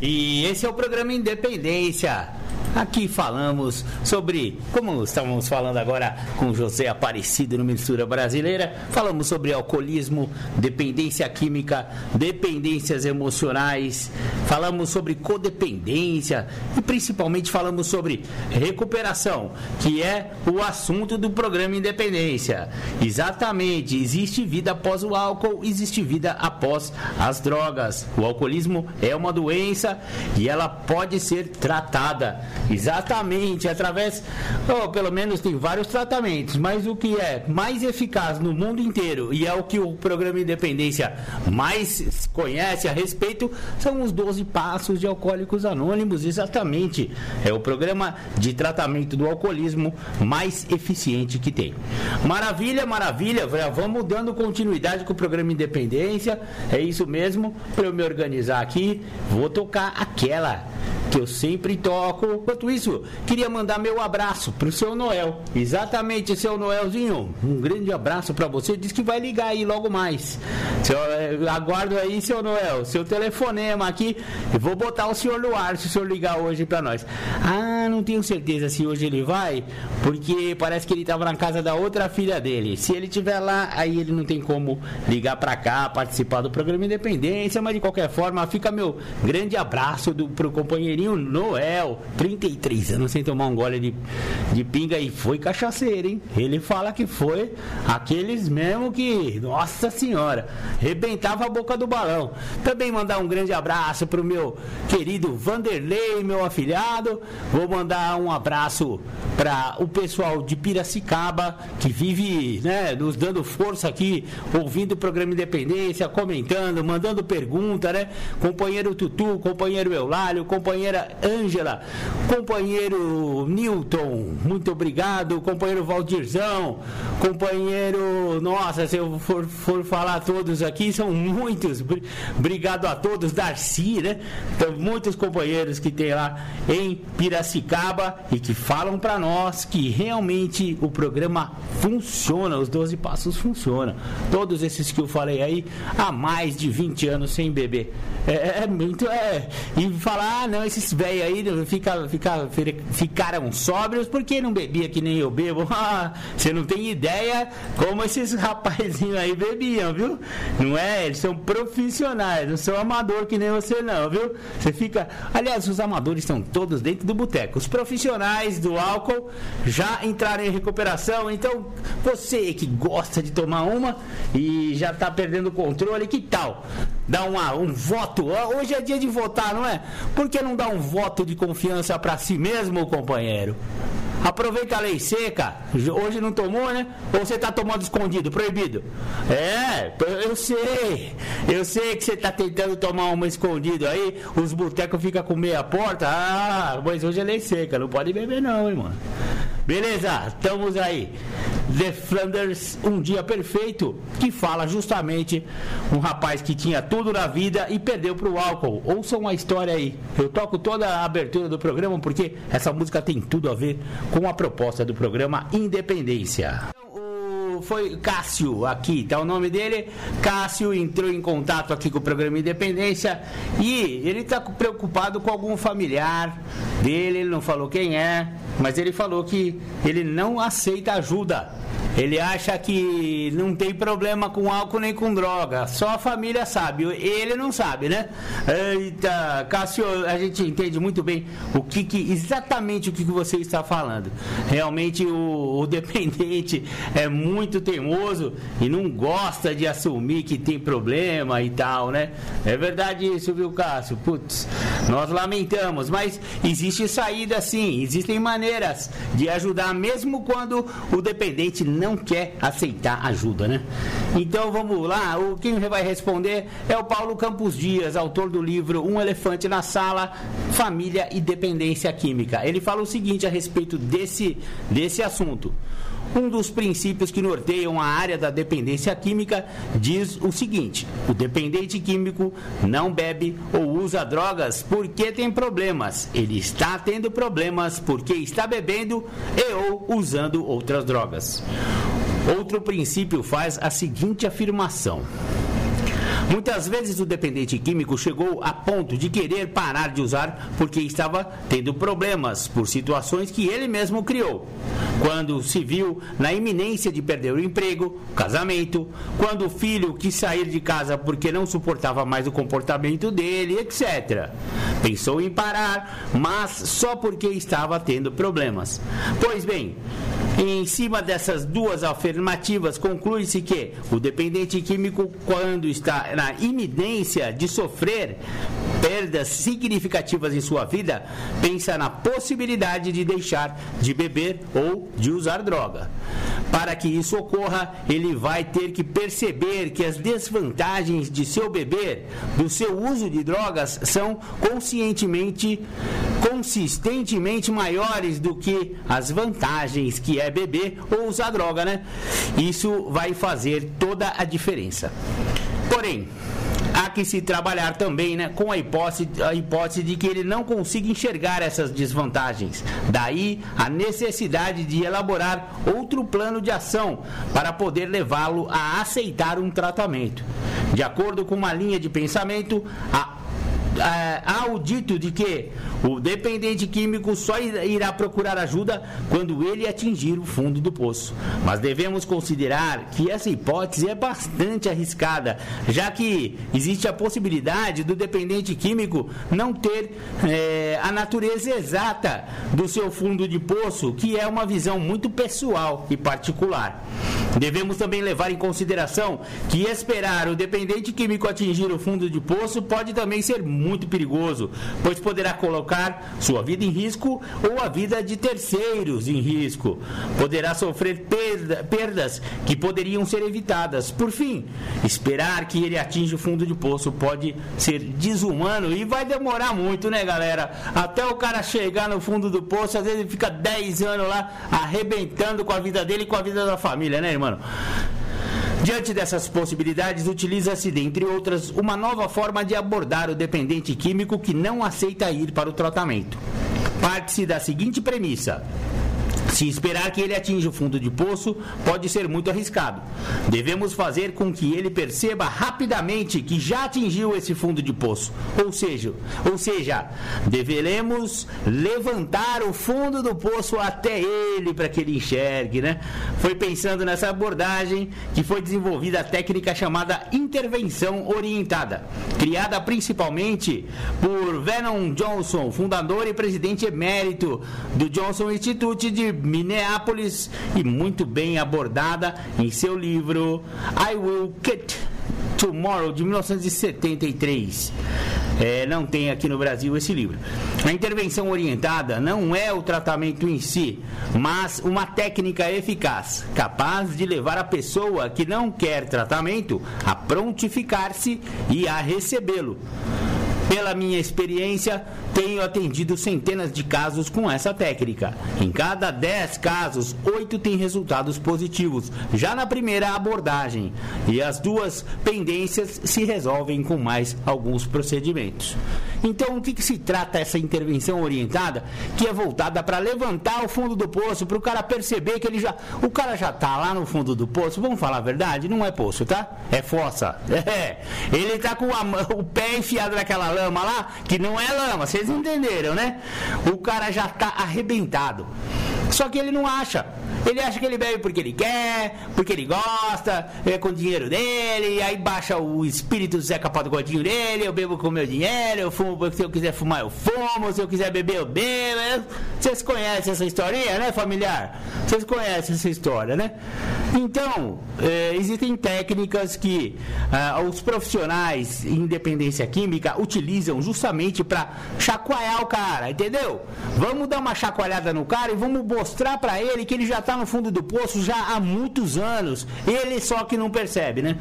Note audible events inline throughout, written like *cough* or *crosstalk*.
E esse é o programa Independência. Aqui falamos sobre, como estávamos falando agora com José Aparecido no Mistura Brasileira, falamos sobre alcoolismo, dependência química, dependências emocionais, falamos sobre codependência e principalmente falamos sobre recuperação, que é o assunto do programa Independência. Exatamente, existe vida após o álcool, existe vida após as drogas. O alcoolismo é uma doença e ela pode ser tratada. Exatamente, através, ou pelo menos tem vários tratamentos, mas o que é mais eficaz no mundo inteiro e é o que o programa Independência mais conhece a respeito são os 12 passos de alcoólicos anônimos, exatamente. É o programa de tratamento do alcoolismo mais eficiente que tem. Maravilha, maravilha, vamos dando continuidade com o programa Independência. É isso mesmo, para eu me organizar aqui, vou tocar aquela que eu sempre toco. Enquanto isso, queria mandar meu abraço pro seu Noel. Exatamente, seu Noelzinho. Um grande abraço para você. Diz que vai ligar aí logo mais. Seu, eh, aguardo aí, seu Noel, seu telefonema aqui. Eu vou botar o senhor no ar se o senhor ligar hoje para nós. Ah, não tenho certeza se hoje ele vai, porque parece que ele tava na casa da outra filha dele. Se ele tiver lá, aí ele não tem como ligar para cá, participar do programa Independência, mas de qualquer forma, fica meu grande abraço do, pro companheirinho Noel, 33 anos sem tomar um gole de, de pinga e foi cachaceiro, hein? Ele fala que foi aqueles mesmo que, nossa senhora, rebentava a boca do balão. Também mandar um grande abraço pro meu querido Vanderlei, meu afilhado. Vou mandar um abraço para o pessoal de Piracicaba que vive, né, nos dando força aqui, ouvindo o programa Independência, comentando, mandando pergunta, né? Companheiro Tutu, companheiro Eulálio, companheira Ângela, companheiro Newton, muito obrigado, companheiro Valdirzão, companheiro, nossa, se eu for, for falar todos aqui, são muitos, obrigado a todos, Darcy, né? Então, muitos companheiros que tem lá em Piracicaba e que falam para nós que realmente o programa funciona, os 12 passos funcionam. Todos esses que eu falei aí, há mais de 20 anos sem beber. É, é muito, é, *laughs* e falar, ah, não, esses velhos aí fica, fica, ficaram sóbrios porque não bebia que nem eu bebo. *laughs* Ah, você não tem ideia como esses rapazinhos aí bebiam, viu? Não é? Eles são profissionais, não são amador que nem você não, viu? Você fica. Aliás, os amadores estão todos dentro do boteco. Os profissionais do álcool já entraram em recuperação. Então, você que gosta de tomar uma e já está perdendo o controle, que tal? Dá uma, um voto. Hoje é dia de votar, não é? Por que não dá um voto de confiança para si mesmo, companheiro? Aproveita a lei seca. Hoje não tomou, né? Ou você tá tomando escondido, proibido? É, eu sei. Eu sei que você tá tentando tomar uma escondido aí. Os botecos ficam com meia porta. Ah, mas hoje é lei seca. Não pode beber, não, hein, mano. Beleza, estamos aí. The Flanders, um dia perfeito, que fala justamente um rapaz que tinha tudo na vida e perdeu pro álcool. Ouçam uma história aí. Eu toco toda a abertura do programa porque essa música tem tudo a ver com a proposta do programa Independência foi Cássio aqui, tá o nome dele. Cássio entrou em contato aqui com o programa Independência e ele está preocupado com algum familiar dele, ele não falou quem é, mas ele falou que ele não aceita ajuda ele acha que não tem problema com álcool nem com droga. Só a família sabe. Ele não sabe, né? Eita, Cássio, a gente entende muito bem o que, que exatamente o que, que você está falando. Realmente o, o *laughs* dependente é muito teimoso e não gosta de assumir que tem problema e tal, né? É verdade isso, viu, Cássio? Putz, nós lamentamos, mas existe saída sim, existem maneiras de ajudar mesmo quando o dependente não quer aceitar ajuda, né? Então vamos lá, o quem vai responder é o Paulo Campos Dias, autor do livro Um Elefante na Sala, Família e Dependência Química. Ele fala o seguinte a respeito desse, desse assunto. Um dos princípios que norteiam a área da dependência química diz o seguinte: o dependente químico não bebe ou usa drogas porque tem problemas. Ele está tendo problemas porque está bebendo e ou usando outras drogas. Outro princípio faz a seguinte afirmação: Muitas vezes o dependente químico chegou a ponto de querer parar de usar porque estava tendo problemas por situações que ele mesmo criou. Quando se viu na iminência de perder o emprego, casamento, quando o filho quis sair de casa porque não suportava mais o comportamento dele, etc. Pensou em parar, mas só porque estava tendo problemas. Pois bem, em cima dessas duas afirmativas, conclui-se que o dependente químico, quando está na iminência de sofrer perdas significativas em sua vida, pensa na possibilidade de deixar de beber ou de usar droga. Para que isso ocorra, ele vai ter que perceber que as desvantagens de seu beber, do seu uso de drogas, são conscientemente, consistentemente maiores do que as vantagens que é beber ou usar droga, né? Isso vai fazer toda a diferença. Porém, há que se trabalhar também né, com a hipótese, a hipótese de que ele não consiga enxergar essas desvantagens. Daí a necessidade de elaborar outro plano de ação para poder levá-lo a aceitar um tratamento. De acordo com uma linha de pensamento, a há o dito de que o dependente químico só irá procurar ajuda quando ele atingir o fundo do poço. Mas devemos considerar que essa hipótese é bastante arriscada, já que existe a possibilidade do dependente químico não ter é, a natureza exata do seu fundo de poço, que é uma visão muito pessoal e particular. Devemos também levar em consideração que esperar o dependente químico atingir o fundo de poço pode também ser muito perigoso, pois poderá colocar sua vida em risco ou a vida de terceiros em risco. Poderá sofrer perda, perdas que poderiam ser evitadas. Por fim, esperar que ele atinja o fundo de poço pode ser desumano e vai demorar muito, né, galera? Até o cara chegar no fundo do poço, às vezes ele fica 10 anos lá arrebentando com a vida dele e com a vida da família, né, irmão? Diante dessas possibilidades, utiliza-se, dentre outras, uma nova forma de abordar o dependente químico que não aceita ir para o tratamento. Parte-se da seguinte premissa: se esperar que ele atinja o fundo de poço, pode ser muito arriscado. Devemos fazer com que ele perceba rapidamente que já atingiu esse fundo de poço. Ou seja, ou seja, deveremos levantar o fundo do poço até ele para que ele enxergue, né? Foi pensando nessa abordagem que foi desenvolvida a técnica chamada intervenção orientada, criada principalmente por Vernon Johnson, fundador e presidente emérito do Johnson Institute de Minneapolis e muito bem abordada em seu livro I Will Get Tomorrow de 1973. É, não tem aqui no Brasil esse livro. A intervenção orientada não é o tratamento em si, mas uma técnica eficaz, capaz de levar a pessoa que não quer tratamento a prontificar-se e a recebê-lo. Pela minha experiência, tenho atendido centenas de casos com essa técnica. Em cada 10 casos, 8 têm resultados positivos, já na primeira abordagem, e as duas pendências se resolvem com mais alguns procedimentos. Então, o que, que se trata essa intervenção orientada, que é voltada para levantar o fundo do poço, para o cara perceber que ele já. O cara já está lá no fundo do poço, vamos falar a verdade? Não é poço, tá? É fossa. *laughs* É. Ele está com a, o pé enfiado naquela lama lá, que não é lama, vocês entenderam, né? O cara já está arrebentado. Só que ele não acha. Ele acha que ele bebe porque ele quer, porque ele gosta, é com o dinheiro dele, aí baixa o espírito Zé Capado com o dinheiro dele, eu bebo com o meu dinheiro, eu fumo, se eu quiser fumar, eu fumo, se eu quiser beber, eu bebo. Vocês conhecem essa historinha, né, familiar? Vocês conhecem essa história, né? Então, é, existem técnicas que ah, os profissionais em dependência química utilizam justamente para chacoalhar o cara, entendeu? Vamos dar uma chacoalhada no cara e vamos mostrar para ele que ele já está no fundo do poço já há muitos anos. Ele só que não percebe, né?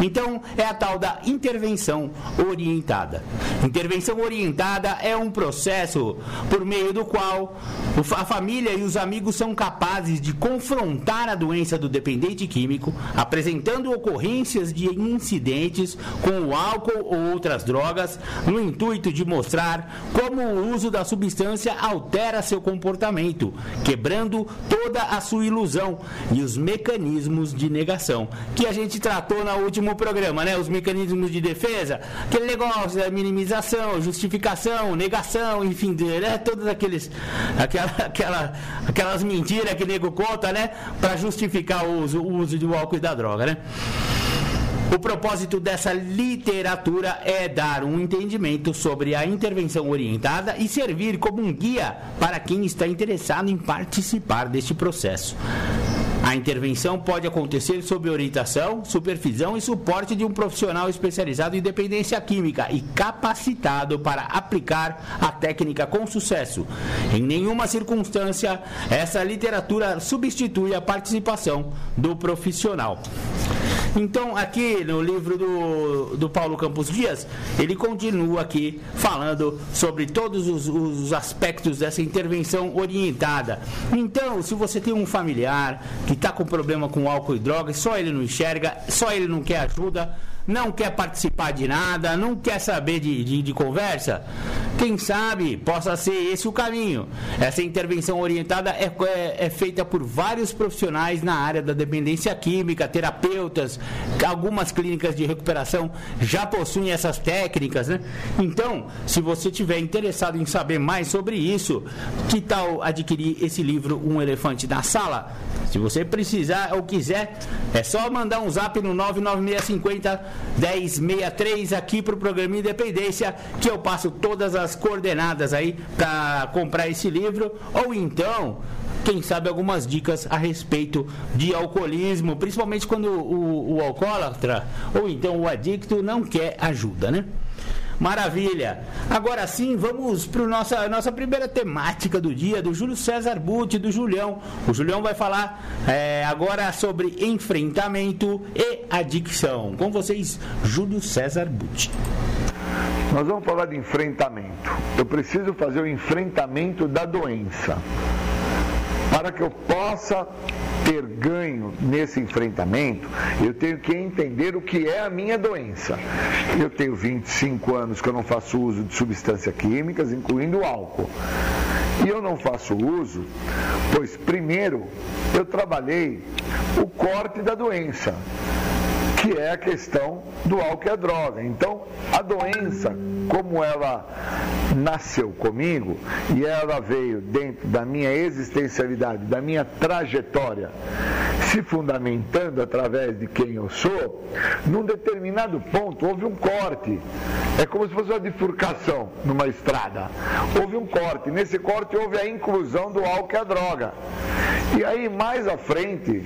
Então, é a tal da intervenção orientada. Intervenção orientada é um processo por meio do qual a família e os amigos são capazes de confrontar a doença do dependente químico, apresentando ocorrências de incidentes com o álcool ou outras drogas, no intuito de mostrar como o uso da substância altera seu comportamento, quebrando toda a sua ilusão e os mecanismos de negação, que a gente tratou no último programa, né? Os mecanismos de defesa, aquele negócio da minimização, justificação, negação, enfim, né? todos aqueles aquela, aquela, aquelas mentiras que o nego conta, né? Para justificar o uso, o uso do álcool e da droga, né? O propósito dessa literatura é dar um entendimento sobre a intervenção orientada e servir como um guia para quem está interessado em participar deste processo. A intervenção pode acontecer sob orientação, supervisão e suporte de um profissional especializado em dependência química e capacitado para aplicar a técnica com sucesso. Em nenhuma circunstância, essa literatura substitui a participação do profissional. Então, aqui no livro do, do Paulo Campos Dias, ele continua aqui falando sobre todos os, os aspectos dessa intervenção orientada. Então, se você tem um familiar que está com problema com álcool e drogas, só ele não enxerga, só ele não quer ajuda não quer participar de nada, não quer saber de, de, de, conversa, quem sabe possa ser esse o caminho. Essa intervenção orientada é, é, é, feita por vários profissionais na área da dependência química, terapeutas, algumas clínicas de recuperação já possuem essas técnicas, né? Então, se você tiver interessado em saber mais sobre isso, que tal adquirir esse livro Um Elefante na Sala? Se você precisar ou quiser, é só mandar um zap no 99650 1063 aqui para o programa Independência, que eu passo todas as coordenadas aí para comprar esse livro, ou então quem sabe algumas dicas a respeito de alcoolismo, principalmente quando o, o alcoólatra ou então o adicto não quer ajuda, né? Maravilha. Agora sim, vamos para a nossa, nossa primeira temática do dia, do Júlio César Butti, do Julião. O Julião vai falar é, agora sobre enfrentamento e adicção. Com vocês, Júlio César Butti. Nós vamos falar de enfrentamento. Eu preciso fazer o enfrentamento da doença. Para que eu possa ter ganho nesse enfrentamento, eu tenho que entender o que é a minha doença. Eu tenho 25 anos que eu não faço uso de substâncias químicas, incluindo álcool. E eu não faço uso, pois primeiro eu trabalhei o corte da doença que é a questão do álcool e a droga. Então, a doença, como ela nasceu comigo e ela veio dentro da minha existencialidade, da minha trajetória, se fundamentando através de quem eu sou, num determinado ponto houve um corte. É como se fosse uma bifurcação numa estrada. Houve um corte. Nesse corte houve a inclusão do álcool e a droga. E aí, mais à frente,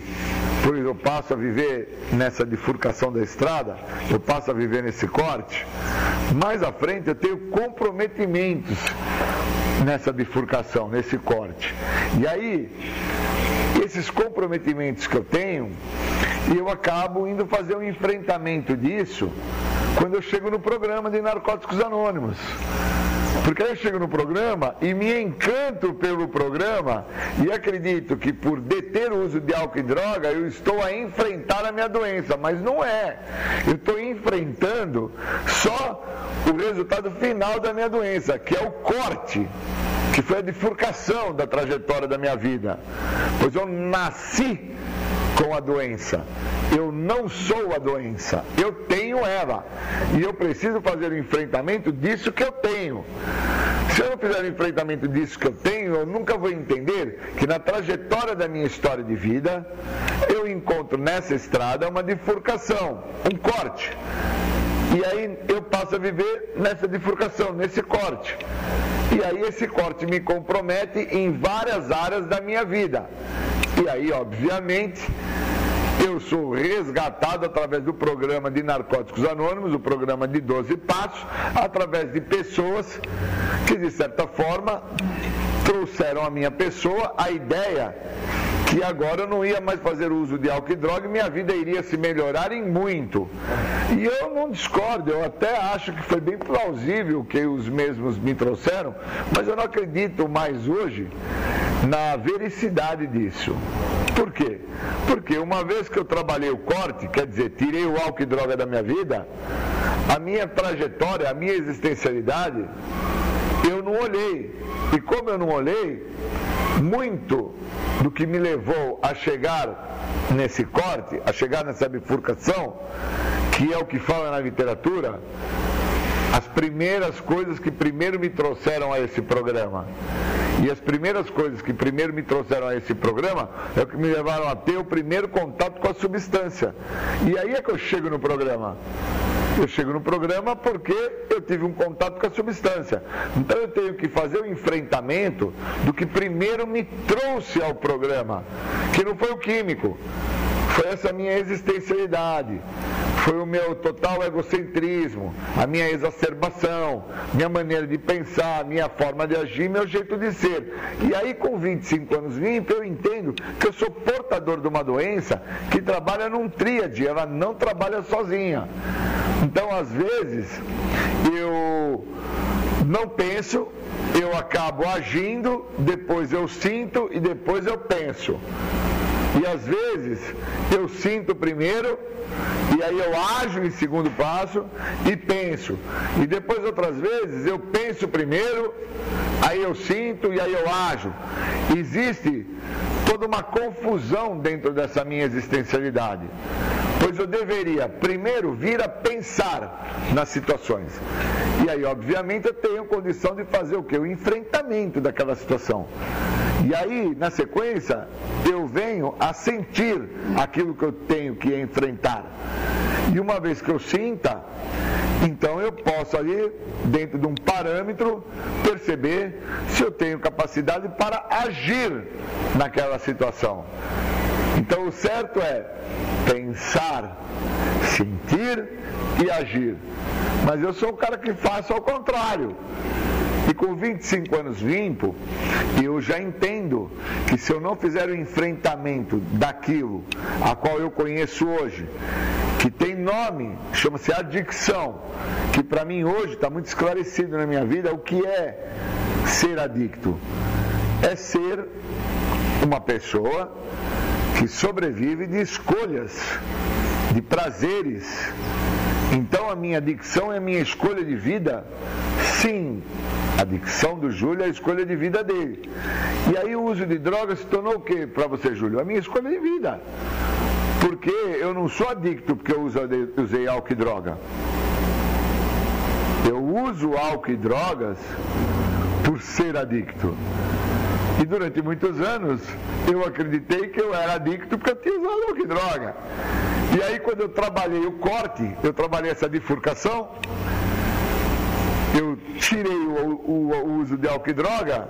por eu passo a viver nessa bifurcação da estrada, eu passo a viver nesse corte, mais à frente eu tenho comprometimentos nessa bifurcação, nesse corte. E aí, esses comprometimentos que eu tenho, eu acabo indo fazer um enfrentamento disso quando eu chego no programa de Narcóticos Anônimos. Porque aí eu chego no programa e me encanto pelo programa e acredito que por deter o uso de álcool e droga eu estou a enfrentar a minha doença, mas não é. Eu estou enfrentando só o resultado final da minha doença, que é o corte que foi a bifurcação da trajetória da minha vida. Pois eu nasci com a doença. Eu não sou a doença, eu tenho ela. E eu preciso fazer o enfrentamento disso que eu tenho. Se eu não fizer o enfrentamento disso que eu tenho, eu nunca vou entender que na trajetória da minha história de vida, eu encontro nessa estrada uma bifurcação, um corte. E aí eu passo a viver nessa bifurcação, nesse corte. E aí esse corte me compromete em várias áreas da minha vida. E aí, obviamente, eu sou resgatado através do programa de Narcóticos Anônimos, o programa de 12 passos, através de pessoas que, de certa forma, trouxeram à minha pessoa a ideia que agora eu não ia mais fazer uso de álcool e droga e minha vida iria se melhorar em muito. E eu não discordo, eu até acho que foi bem plausível que os mesmos me trouxeram, mas eu não acredito mais hoje na vericidade disso. Por quê? Porque uma vez que eu trabalhei o corte, quer dizer, tirei o álcool e droga da minha vida, a minha trajetória, a minha existencialidade, eu não olhei. E como eu não olhei, muito do que me levou a chegar nesse corte, a chegar nessa bifurcação, que é o que fala na literatura, as primeiras coisas que primeiro me trouxeram a esse programa. E as primeiras coisas que primeiro me trouxeram a esse programa é o que me levaram a ter o primeiro contato com a substância. E aí é que eu chego no programa. Eu chego no programa porque eu tive um contato com a substância. Então eu tenho que fazer o enfrentamento do que primeiro me trouxe ao programa, que não foi o químico, foi essa minha existencialidade, foi o meu total egocentrismo, a minha exacerbação, minha maneira de pensar, minha forma de agir, meu jeito de ser. E aí, com 25 anos limpo, eu entendo que eu sou portador de uma doença que trabalha num tríade, ela não trabalha sozinha. Então, às vezes, eu não penso, eu acabo agindo, depois eu sinto e depois eu penso. E às vezes eu sinto primeiro, e aí eu ajo em segundo passo e penso. E depois outras vezes eu penso primeiro, aí eu sinto e aí eu ajo. Existe toda uma confusão dentro dessa minha existencialidade. Pois eu deveria primeiro vir a pensar nas situações. E aí, obviamente, eu tenho condição de fazer o que? O enfrentamento daquela situação. E aí, na sequência, eu venho a sentir aquilo que eu tenho que enfrentar. E uma vez que eu sinta, então eu posso ali, dentro de um parâmetro, perceber se eu tenho capacidade para agir naquela situação. Então o certo é pensar, sentir e agir. Mas eu sou o cara que faço ao contrário. E com 25 anos limpo, eu já entendo que se eu não fizer o enfrentamento daquilo a qual eu conheço hoje, que tem nome, chama-se adicção, que para mim hoje está muito esclarecido na minha vida o que é ser adicto. É ser uma pessoa que sobrevive de escolhas, de prazeres. Então a minha adicção é a minha escolha de vida? Sim, a adicção do Júlio é a escolha de vida dele. E aí o uso de drogas se tornou o que para você, Júlio? A minha escolha de vida. Porque eu não sou adicto porque eu usei álcool e droga. Eu uso álcool e drogas por ser adicto. E durante muitos anos eu acreditei que eu era adicto porque eu tinha usado álcool e droga. E aí quando eu trabalhei o corte, eu trabalhei essa bifurcação, eu tirei o, o, o, uso de álcool e droga,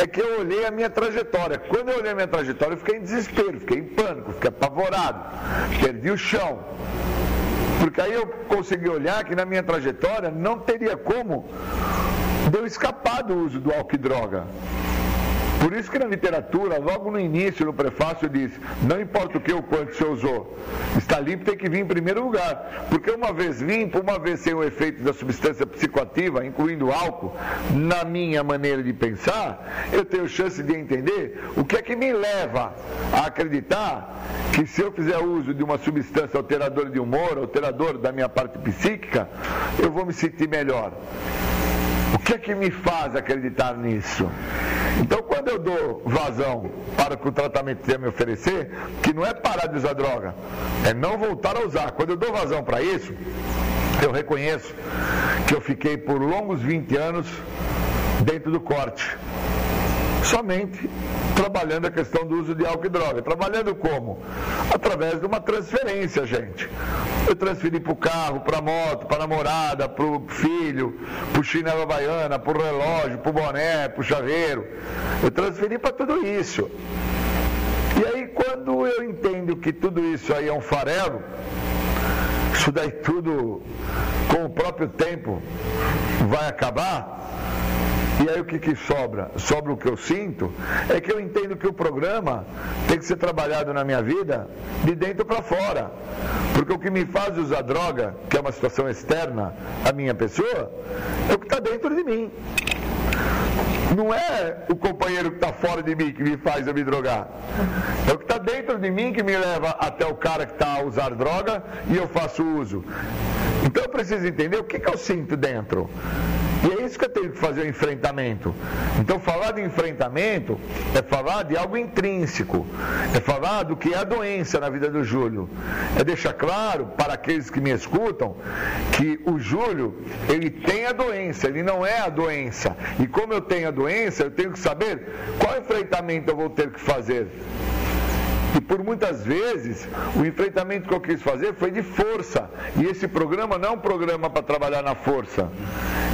é que eu olhei a minha trajetória. Quando eu olhei a minha trajetória, eu fiquei em desespero, fiquei em pânico, fiquei apavorado, perdi o chão. Porque aí eu consegui olhar que na minha trajetória não teria como eu escapar do uso do álcool e droga. Por isso que na literatura, logo no início, no prefácio, diz, não importa o que ou quanto você usou, está limpo tem que vir em primeiro lugar. Porque uma vez limpo, uma vez sem o efeito da substância psicoativa, incluindo álcool, na minha maneira de pensar, eu tenho chance de entender o que é que me leva a acreditar que se eu fizer uso de uma substância alteradora de humor, alteradora da minha parte psíquica, eu vou me sentir melhor. O que é que me faz acreditar nisso? Então, quando eu dou vazão para o que o tratamento tem a me oferecer, que não é parar de usar droga, é não voltar a usar. Quando eu dou vazão para isso, eu reconheço que eu fiquei por longos 20 anos dentro do corte somente trabalhando a questão do uso de álcool e droga. Trabalhando como? Através de uma transferência, gente. Eu transferi para o carro, para a moto, para a namorada, para o filho, para o chinelo baiana, para o relógio, para o boné, para o chaveiro. Eu transferi para tudo isso. E aí, quando eu entendo que tudo isso aí é um farelo, isso daí tudo com o próprio tempo vai acabar, e aí o que, que sobra? Sobra o que eu sinto, é que eu entendo que o programa tem que ser trabalhado na minha vida de dentro para fora. Porque o que me faz usar droga, que é uma situação externa à minha pessoa, é o que está dentro de mim. Não é o companheiro que está fora de mim que me faz eu me drogar. É o que está dentro de mim que me leva até o cara que está a usar droga e eu faço uso. Então eu preciso entender o que, que eu sinto dentro. E é eu tenho que fazer o enfrentamento. Então, falar de enfrentamento é falar de algo intrínseco, é falar do que é a doença na vida do Júlio. É deixar claro para aqueles que me escutam que o Júlio, ele tem a doença, ele não é a doença. E como eu tenho a doença, eu tenho que saber qual enfrentamento eu vou ter que fazer. E por muitas vezes, o enfrentamento que eu quis fazer foi de força. E esse programa não é um programa para trabalhar na força.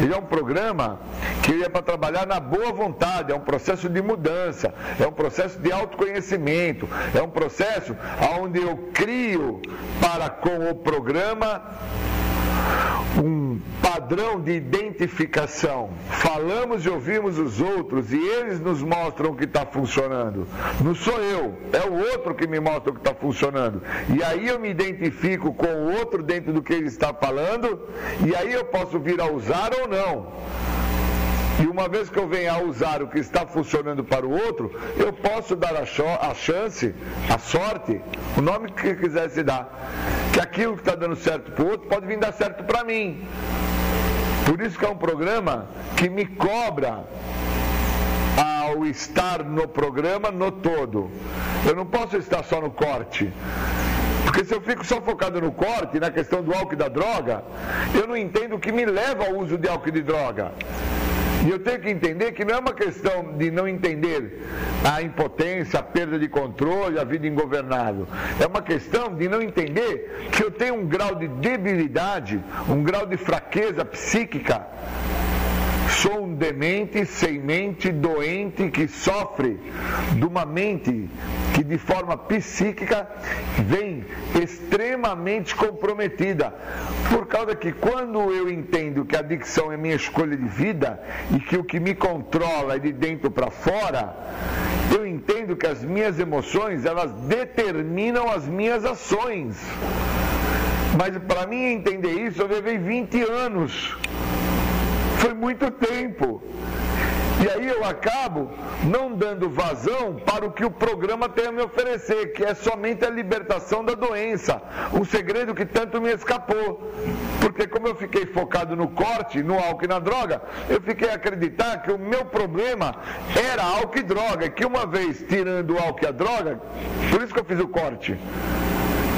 Ele é um programa que é para trabalhar na boa vontade, é um processo de mudança, é um processo de autoconhecimento, é um processo onde eu crio para com o programa um padrão de identificação. Falamos e ouvimos os outros e eles nos mostram o que está funcionando. Não sou eu, é o outro que me mostra o que está funcionando. E aí eu me identifico com o outro dentro do que ele está falando e aí eu posso vir a usar ou não. E uma vez que eu venha a usar o que está funcionando para o outro, eu posso dar a, a chance, a sorte, o nome que quiser se dar, que aquilo que está dando certo para o outro pode vir dar certo para mim. Por isso que é um programa que me cobra ao estar no programa no todo. Eu não posso estar só no corte. Porque se eu fico só focado no corte, na questão do álcool e da droga, eu não entendo o que me leva ao uso de álcool e de droga. E eu tenho que entender que não é uma questão de não entender a impotência, a perda de controle, a vida ingovernável. É uma questão de não entender que eu tenho um grau de debilidade, um grau de fraqueza psíquica Sou um demente, sem mente, doente, que sofre de uma mente que de forma psíquica vem extremamente comprometida. Por causa que quando eu entendo que a adicção é minha escolha de vida e que o que me controla é de dentro para fora, eu entendo que as minhas emoções, elas determinam as minhas ações. Mas para mim entender isso, eu levei 20 anos foi muito tempo. E aí eu acabo não dando vazão para o que o programa tem a me oferecer, que é somente a libertação da doença. Um segredo que tanto me escapou. Porque como eu fiquei focado no corte, no álcool e na droga, eu fiquei a acreditar que o meu problema era álcool e droga, que uma vez tirando o álcool e a droga, por isso que eu fiz o corte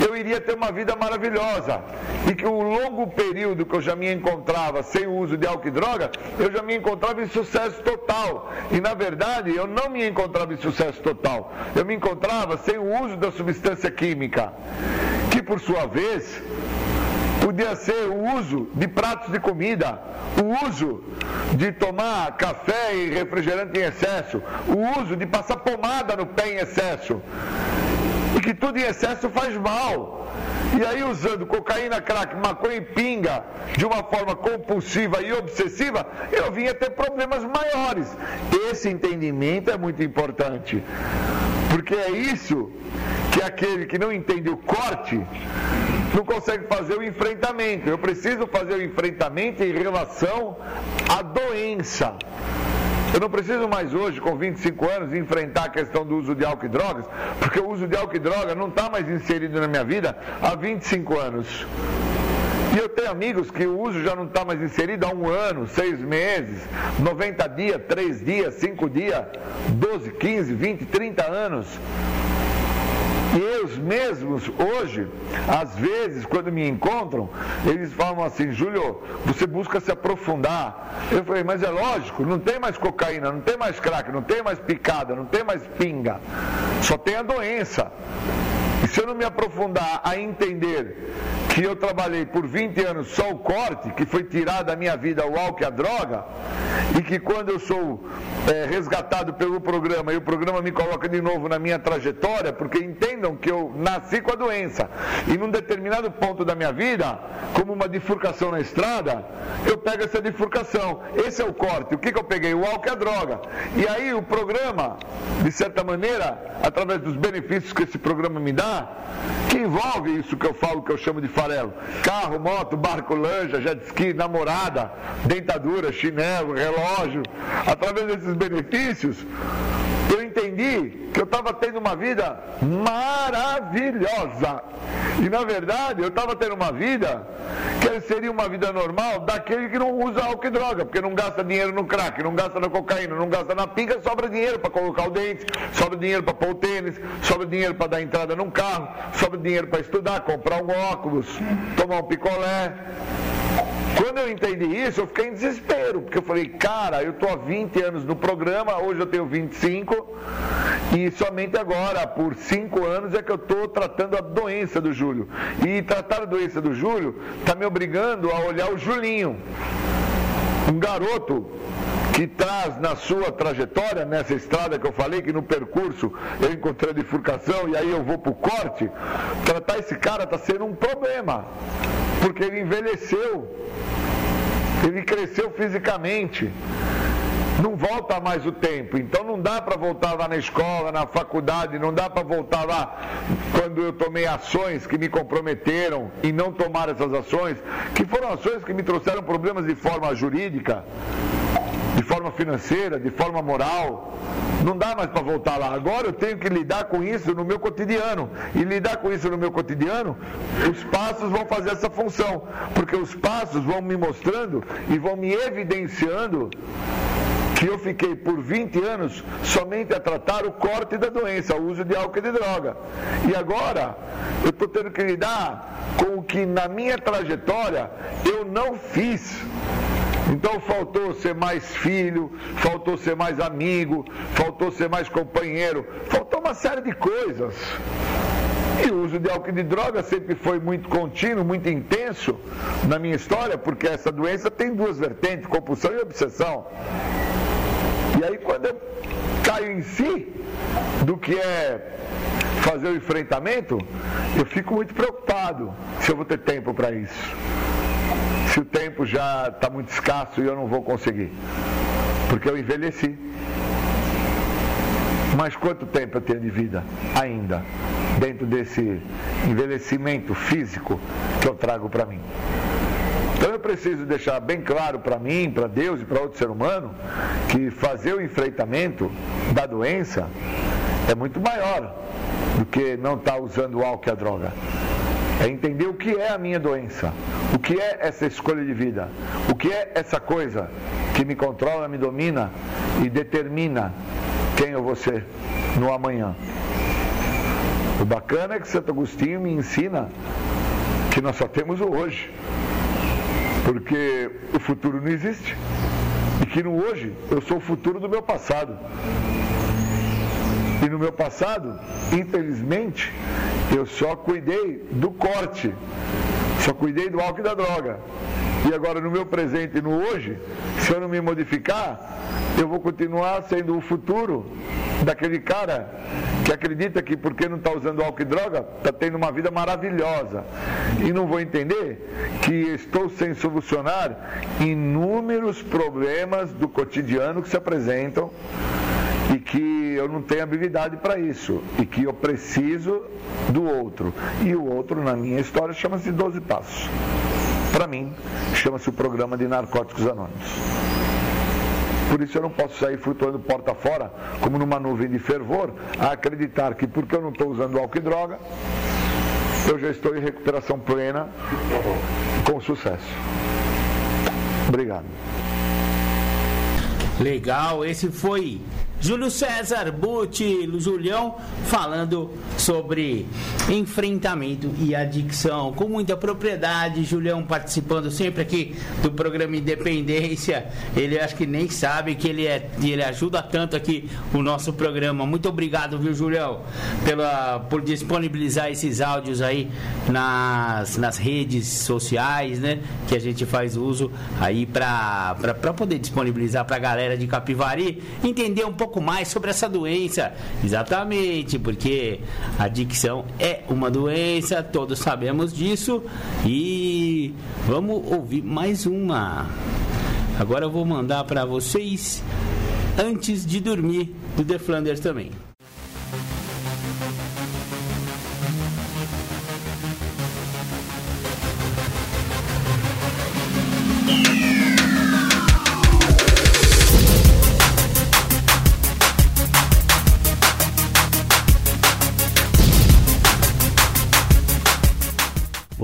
eu iria ter uma vida maravilhosa. E que o longo período que eu já me encontrava sem o uso de álcool e droga, eu já me encontrava em sucesso total. E na verdade, eu não me encontrava em sucesso total. Eu me encontrava sem o uso da substância química, que por sua vez podia ser o uso de pratos de comida, o uso de tomar café e refrigerante em excesso, o uso de passar pomada no pé em excesso e que tudo em excesso faz mal. E aí, usando cocaína, crack, maconha e pinga de uma forma compulsiva e obsessiva, eu vinha ter problemas maiores. Esse entendimento é muito importante, porque é isso que aquele que não entende o corte não consegue fazer o enfrentamento. Eu preciso fazer o enfrentamento em relação à doença. Eu não preciso mais hoje, com 25 anos, enfrentar a questão do uso de álcool e drogas, porque o uso de álcool e droga não está mais inserido na minha vida há 25 anos. E eu tenho amigos que o uso já não está mais inserido há um ano, seis meses, 90 dias, 3 dias, 5 dias, 12, 15, 20, 30 anos. Eles mesmos, hoje, às vezes, quando me encontram, eles falam assim, Júlio, você busca se aprofundar. Eu falei, mas é lógico, não tem mais cocaína, não tem mais crack, não tem mais picada, não tem mais pinga. Só tem a doença. E se eu não me aprofundar a entender que eu trabalhei por 20 anos só o corte, que foi tirado da minha vida o álcool e a droga, e que quando eu sou é, resgatado pelo programa e o programa me coloca de novo na minha trajetória, porque entendam que eu nasci com a doença e num determinado ponto da minha vida, como uma bifurcação na estrada, eu pego essa bifurcação. Esse é o corte. O que, que eu peguei? O álcool e a droga. E aí o programa, de certa maneira, através dos benefícios que esse programa me dá, que envolve isso que eu falo, que eu chamo de farelo: carro, moto, barco, lancha, jet ski, namorada, dentadura, chinelo, relógio. Através desses benefícios, eu entendi que eu estava tendo uma vida maravilhosa. E na verdade, eu estava tendo uma vida que seria uma vida normal daquele que não usa álcool e droga, porque não gasta dinheiro no crack, não gasta na cocaína, não gasta na pinga, sobra dinheiro para colocar o dente, sobra dinheiro para pôr o tênis, sobra dinheiro para dar entrada num carro, sobra dinheiro para estudar, comprar um óculos, tomar um picolé. Quando eu entendi isso, eu fiquei em desespero, porque eu falei, cara, eu estou há 20 anos no programa, hoje eu tenho 25, e somente agora, por 5 anos, é que eu estou tratando a doença do Júlio. E tratar a doença do Júlio está me obrigando a olhar o Julinho, um garoto que traz na sua trajetória, nessa estrada que eu falei, que no percurso eu encontrei a bifurcação e aí eu vou para o corte, tratar esse cara está sendo um problema porque ele envelheceu, ele cresceu fisicamente. Não volta mais o tempo, então não dá para voltar lá na escola, na faculdade, não dá para voltar lá quando eu tomei ações que me comprometeram em não tomar essas ações, que foram ações que me trouxeram problemas de forma jurídica, de forma financeira, de forma moral. Não dá mais para voltar lá. Agora eu tenho que lidar com isso no meu cotidiano. E lidar com isso no meu cotidiano, os passos vão fazer essa função. Porque os passos vão me mostrando e vão me evidenciando que eu fiquei por 20 anos somente a tratar o corte da doença, o uso de álcool e de droga. E agora eu estou tendo que lidar com o que na minha trajetória eu não fiz. Então faltou ser mais filho, faltou ser mais amigo, faltou ser mais companheiro, faltou uma série de coisas. E o uso de álcool e de droga sempre foi muito contínuo, muito intenso na minha história, porque essa doença tem duas vertentes, compulsão e obsessão. E aí quando eu caio em si do que é fazer o enfrentamento, eu fico muito preocupado se eu vou ter tempo para isso se o tempo já está muito escasso e eu não vou conseguir. Porque eu envelheci. Mas quanto tempo eu tenho de vida ainda, dentro desse envelhecimento físico que eu trago para mim? Então eu preciso deixar bem claro para mim, para Deus e para outro ser humano, que fazer o enfrentamento da doença é muito maior do que não estar tá usando o álcool e a droga. É entender o que é a minha doença, o que é essa escolha de vida, o que é essa coisa que me controla, me domina e determina quem eu vou ser no amanhã. O bacana é que Santo Agostinho me ensina que nós só temos o hoje, porque o futuro não existe. E que no hoje eu sou o futuro do meu passado. E no meu passado, infelizmente, eu só cuidei do corte, só cuidei do álcool e da droga. E agora no meu presente e no hoje, se eu não me modificar, eu vou continuar sendo o futuro daquele cara que acredita que porque não está usando álcool e droga, está tendo uma vida maravilhosa. E não vou entender que estou sem solucionar inúmeros problemas do cotidiano que se apresentam e que eu não tenho habilidade para isso e que eu preciso do outro. E o outro, na minha história, chama-se 12 Passos. Para mim, chama-se o Programa de Narcóticos Anônimos. Por isso eu não posso sair flutuando porta fora, como numa nuvem de fervor, a acreditar que porque eu não estou usando álcool e droga, eu já estou em recuperação plena com sucesso. Obrigado. Legal, esse foi Júlio César Butti, Julião, falando sobre enfrentamento e adicção. Com muita propriedade, Julião participando sempre aqui do programa Independência. Ele acho que nem sabe que ele é, ele ajuda tanto aqui o nosso programa. Muito obrigado, viu, Julião, pela, por disponibilizar esses áudios aí nas, nas redes sociais, né? Que a gente faz uso aí para poder disponibilizar para a galera de Capivari entender um pouco mais sobre essa doença. Exatamente, porque a adicção é uma doença, todos sabemos disso. E vamos ouvir mais uma. Agora eu vou mandar para vocês antes de dormir do The Flanders também.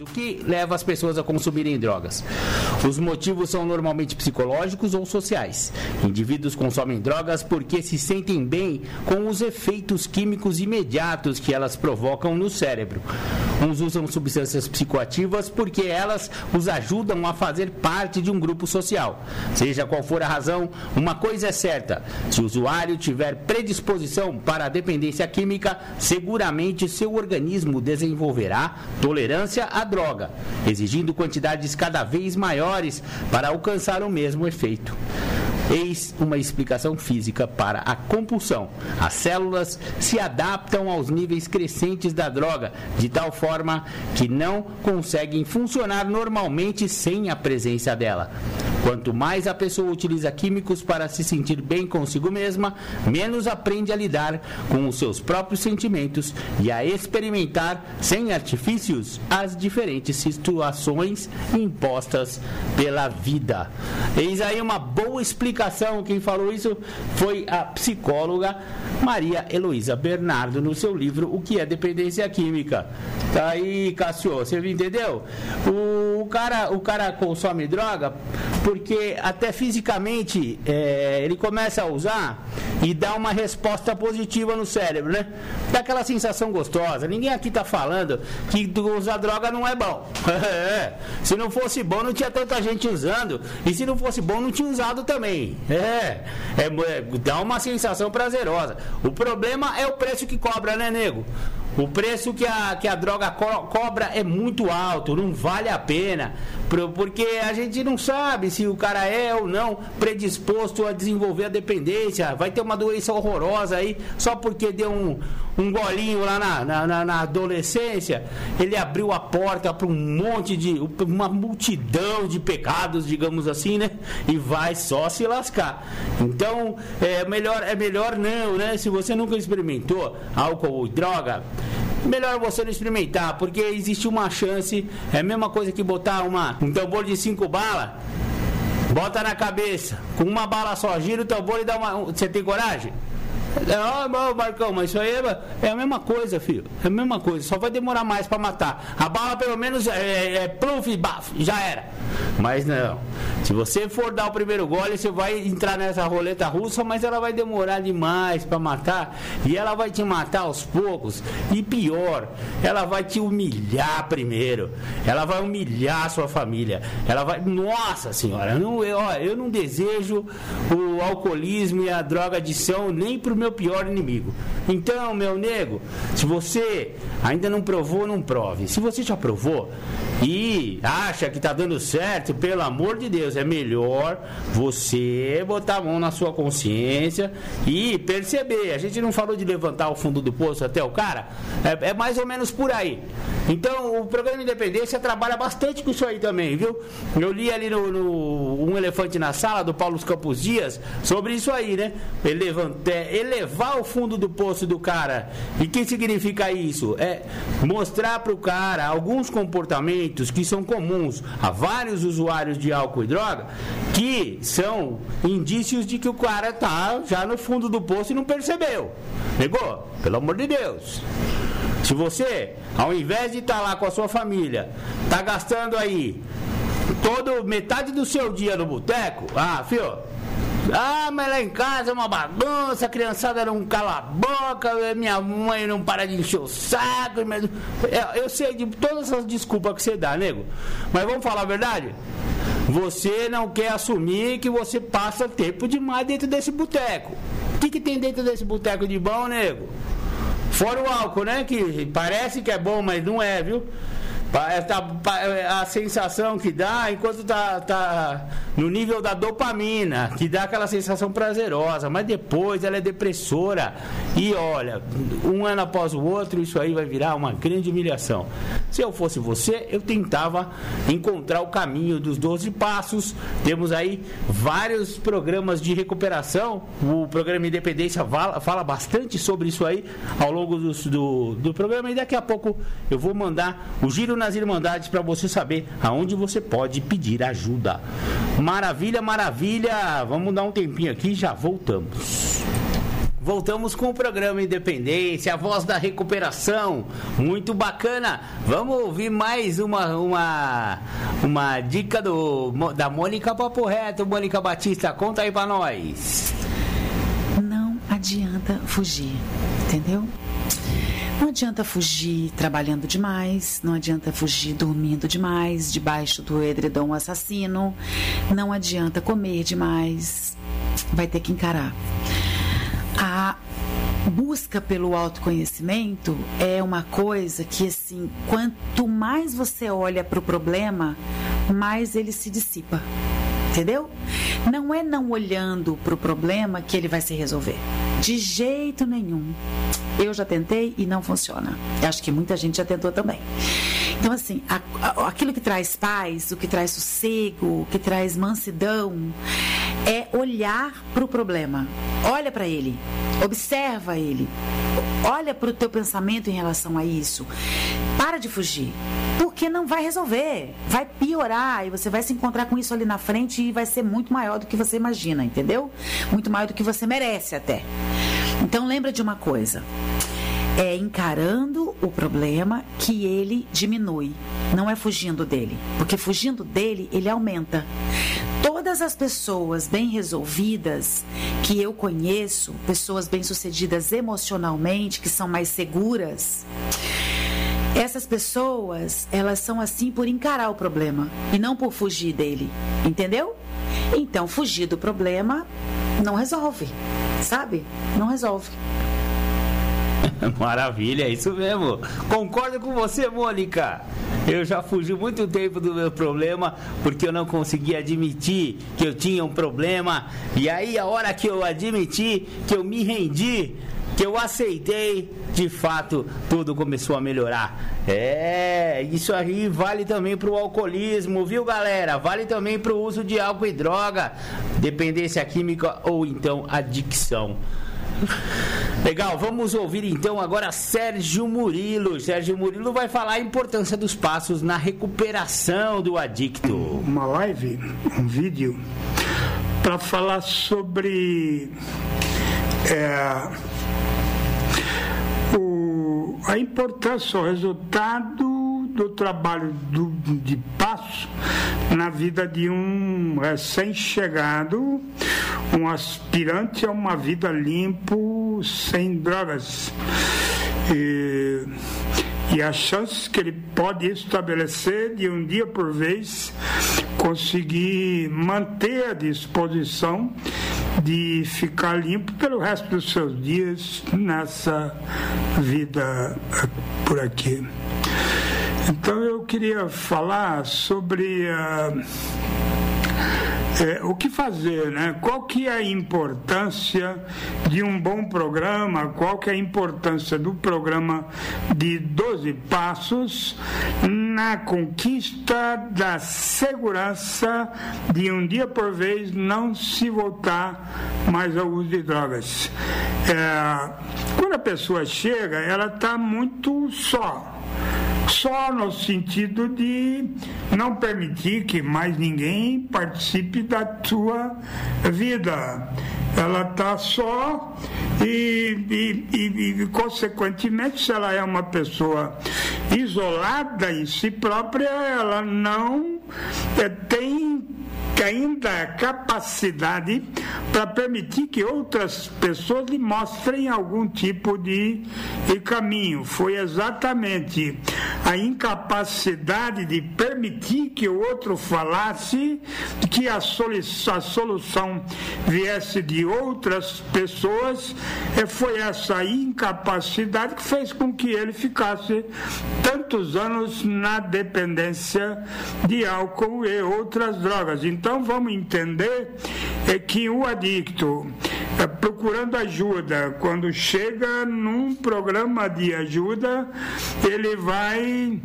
o que leva as pessoas a consumirem drogas. Os motivos são normalmente psicológicos ou sociais. Indivíduos consomem drogas porque se sentem bem com os efeitos químicos imediatos que elas provocam no cérebro. Uns usam substâncias psicoativas porque elas os ajudam a fazer parte de um grupo social. Seja qual for a razão, uma coisa é certa: se o usuário tiver predisposição para a dependência química, seguramente seu organismo desenvolverá tolerância a droga, exigindo quantidades cada vez maiores para alcançar o mesmo efeito. Eis uma explicação física para a compulsão. As células se adaptam aos níveis crescentes da droga, de tal forma que não conseguem funcionar normalmente sem a presença dela. Quanto mais a pessoa utiliza químicos para se sentir bem consigo mesma, menos aprende a lidar com os seus próprios sentimentos e a experimentar, sem artifícios, as diferentes situações impostas pela vida. Eis aí uma boa explicação. Quem falou isso foi a psicóloga Maria Heloísa Bernardo no seu livro O que é dependência química. Tá aí, Cássio, você entendeu? O cara, o cara consome droga porque até fisicamente é, ele começa a usar e dá uma resposta positiva no cérebro, né? Dá aquela sensação gostosa. Ninguém aqui tá falando que usar droga não é bom. *laughs* É. Se não fosse bom, não tinha tanta gente usando. E se não fosse bom, não tinha usado também. É. é, é dá uma sensação prazerosa. O problema é o preço que cobra, né, nego? O preço que a, que a droga co cobra é muito alto, não vale a pena. Porque a gente não sabe se o cara é ou não predisposto a desenvolver a dependência. Vai ter uma doença horrorosa aí só porque deu um, um golinho lá na, na, na adolescência. Ele abriu a porta para um monte de. uma multidão de pecados, digamos assim, né? E vai só se lascar. Então, é melhor, é melhor não, né? Se você nunca experimentou álcool ou droga melhor você não experimentar, porque existe uma chance, é a mesma coisa que botar uma, um tambor de cinco balas, bota na cabeça, com uma bala só, gira o tambor e dá uma. Você tem coragem? Ah, Marcão, mas isso aí é, é, a mesma coisa, filho. É a mesma coisa. Só vai demorar mais para matar. A bala, pelo menos, é, é pluf, baf, já era. Mas não. Se você for dar o primeiro gole, você vai entrar nessa roleta russa, mas ela vai demorar demais para matar. E ela vai te matar aos poucos. E pior, ela vai te humilhar primeiro. Ela vai humilhar a sua família. Ela vai. Nossa senhora, não, eu, eu não desejo o alcoolismo e a droga adição nem pro meu pior inimigo. Então, meu nego, se você ainda não provou, não prove. Se você já provou e acha que está dando certo, pelo amor de Deus, é melhor você botar a mão na sua consciência e perceber. A gente não falou de levantar o fundo do poço até o cara? É, é mais ou menos por aí. Então, o programa Independência trabalha bastante com isso aí também, viu? Eu li ali no, no Um Elefante na Sala, do Paulo Campos Dias, sobre isso aí, né? Ele levanta, é, elevar o fundo do poço do cara. E que significa isso? É mostrar para o cara alguns comportamentos que são comuns a vários usuários de álcool e droga, que são indícios de que o cara tá já no fundo do poço e não percebeu. Pegou? Pelo amor de Deus. Se você, ao invés de estar tá lá com a sua família, tá gastando aí todo metade do seu dia no boteco, ah, fio, ah, mas lá em casa é uma bagunça, a criançada não cala a boca, minha mãe não para de encher o saco. Mas... Eu sei de todas essas desculpas que você dá, nego. Mas vamos falar a verdade? Você não quer assumir que você passa tempo demais dentro desse boteco. O que, que tem dentro desse boteco de bom, nego? Fora o álcool, né? Que parece que é bom, mas não é, viu? É, tá, é, a sensação que dá enquanto tá, tá no nível da dopamina, que dá aquela sensação prazerosa, mas depois ela é depressora. E olha, um ano após o outro, isso aí vai virar uma grande humilhação. Se eu fosse você, eu tentava encontrar o caminho dos 12 passos. Temos aí vários programas de recuperação. O programa Independência fala, fala bastante sobre isso aí ao longo do, do, do programa. E daqui a pouco eu vou mandar o giro nas Irmandades para você saber aonde você pode pedir ajuda. Maravilha, maravilha. Vamos dar um tempinho aqui, já voltamos. Voltamos com o programa Independência, a voz da recuperação. Muito bacana. Vamos ouvir mais uma uma, uma dica do, da Mônica Papo Reto. Mônica Batista, conta aí para nós. Não adianta fugir, entendeu? Não adianta fugir trabalhando demais, não adianta fugir dormindo demais, debaixo do edredom assassino, não adianta comer demais, vai ter que encarar. A busca pelo autoconhecimento é uma coisa que, assim, quanto mais você olha para o problema, mais ele se dissipa. Entendeu? Não é não olhando para o problema que ele vai se resolver. De jeito nenhum. Eu já tentei e não funciona. Acho que muita gente já tentou também. Então, assim, a, a, aquilo que traz paz, o que traz sossego, o que traz mansidão, é olhar para o problema. Olha para ele, observa ele, olha para o teu pensamento em relação a isso. Para de fugir, porque não vai resolver, vai piorar e você vai se encontrar com isso ali na frente e vai ser muito maior do que você imagina, entendeu? Muito maior do que você merece até. Então lembra de uma coisa é encarando o problema que ele diminui, não é fugindo dele, porque fugindo dele ele aumenta. Todas as pessoas bem resolvidas que eu conheço, pessoas bem-sucedidas emocionalmente, que são mais seguras, essas pessoas, elas são assim por encarar o problema e não por fugir dele, entendeu? Então, fugir do problema não resolve, sabe? Não resolve. *laughs* Maravilha, é isso mesmo. Concordo com você, Mônica. Eu já fugi muito tempo do meu problema porque eu não conseguia admitir que eu tinha um problema. E aí, a hora que eu admiti, que eu me rendi, que eu aceitei, de fato, tudo começou a melhorar. É, isso aí vale também para o alcoolismo, viu, galera? Vale também para o uso de álcool e droga, dependência química ou então adicção. Legal, vamos ouvir então agora Sérgio Murilo. Sérgio Murilo vai falar a importância dos passos na recuperação do adicto. Uma live, um vídeo, para falar sobre é, o, a importância, o resultado do trabalho do, de passo na vida de um recém-chegado, um aspirante a uma vida limpo, sem drogas. E, e as chances que ele pode estabelecer de um dia por vez conseguir manter a disposição de ficar limpo pelo resto dos seus dias nessa vida por aqui. Então eu queria falar sobre uh, é, o que fazer, né? Qual que é a importância de um bom programa? Qual que é a importância do programa de 12 passos na conquista da segurança de um dia por vez não se voltar mais ao uso de drogas? É, Quando a pessoa chega, ela está muito só só no sentido de não permitir que mais ninguém participe da sua vida. Ela está só e, e, e, e, consequentemente, se ela é uma pessoa isolada em si própria, ela não é, tem ainda capacidade para permitir que outras pessoas lhe mostrem algum tipo de, de caminho. Foi exatamente a incapacidade de permitir que o outro falasse, que a, a solução viesse de outras pessoas, foi essa incapacidade que fez com que ele ficasse tantos anos na dependência de álcool e outras drogas. Então vamos entender é que o adicto procurando ajuda, quando chega num programa de ajuda, ele vai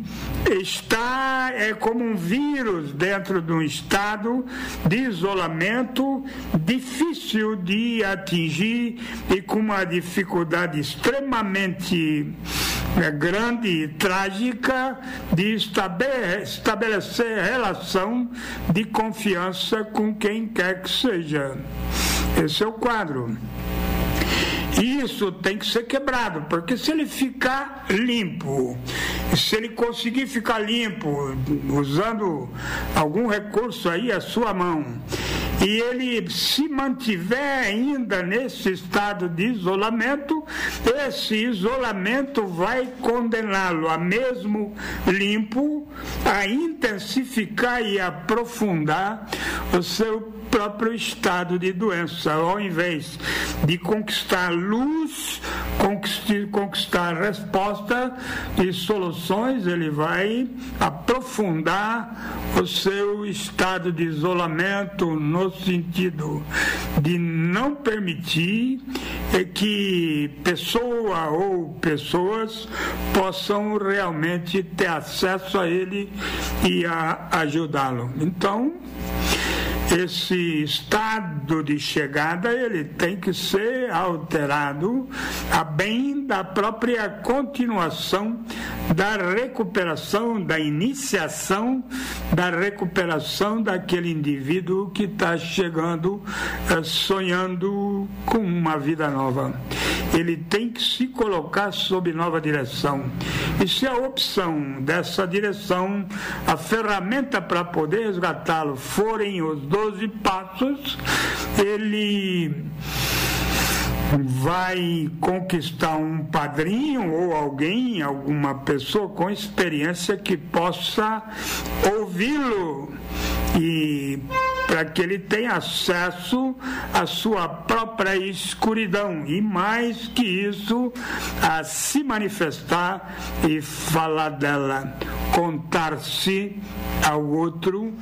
estar é como um vírus dentro de um estado de isolamento difícil de atingir e com uma dificuldade extremamente é, grande e trágica de estabelecer relação de confiança com quem quer que seja. Esse é o quadro. Isso tem que ser quebrado, porque se ele ficar limpo, se ele conseguir ficar limpo, usando algum recurso aí à sua mão, e ele se mantiver ainda nesse estado de isolamento, esse isolamento vai condená-lo a mesmo limpo, a intensificar e aprofundar o seu próprio estado de doença, ao invés de conquistar luz, conquistar, resposta e soluções, ele vai aprofundar o seu estado de isolamento no sentido de não permitir que pessoa ou pessoas possam realmente ter acesso a ele e a ajudá-lo. Então, esse estado de chegada ele tem que ser alterado a bem da própria continuação da recuperação, da iniciação da recuperação daquele indivíduo que está chegando eh, sonhando com uma vida nova. Ele tem que se colocar sob nova direção. E se a opção dessa direção, a ferramenta para poder resgatá-lo forem os doze passos, ele vai conquistar um padrinho ou alguém, alguma pessoa com experiência que possa ouvi-lo e para que ele tenha acesso à sua própria escuridão e mais que isso a se manifestar e falar dela, contar-se ao outro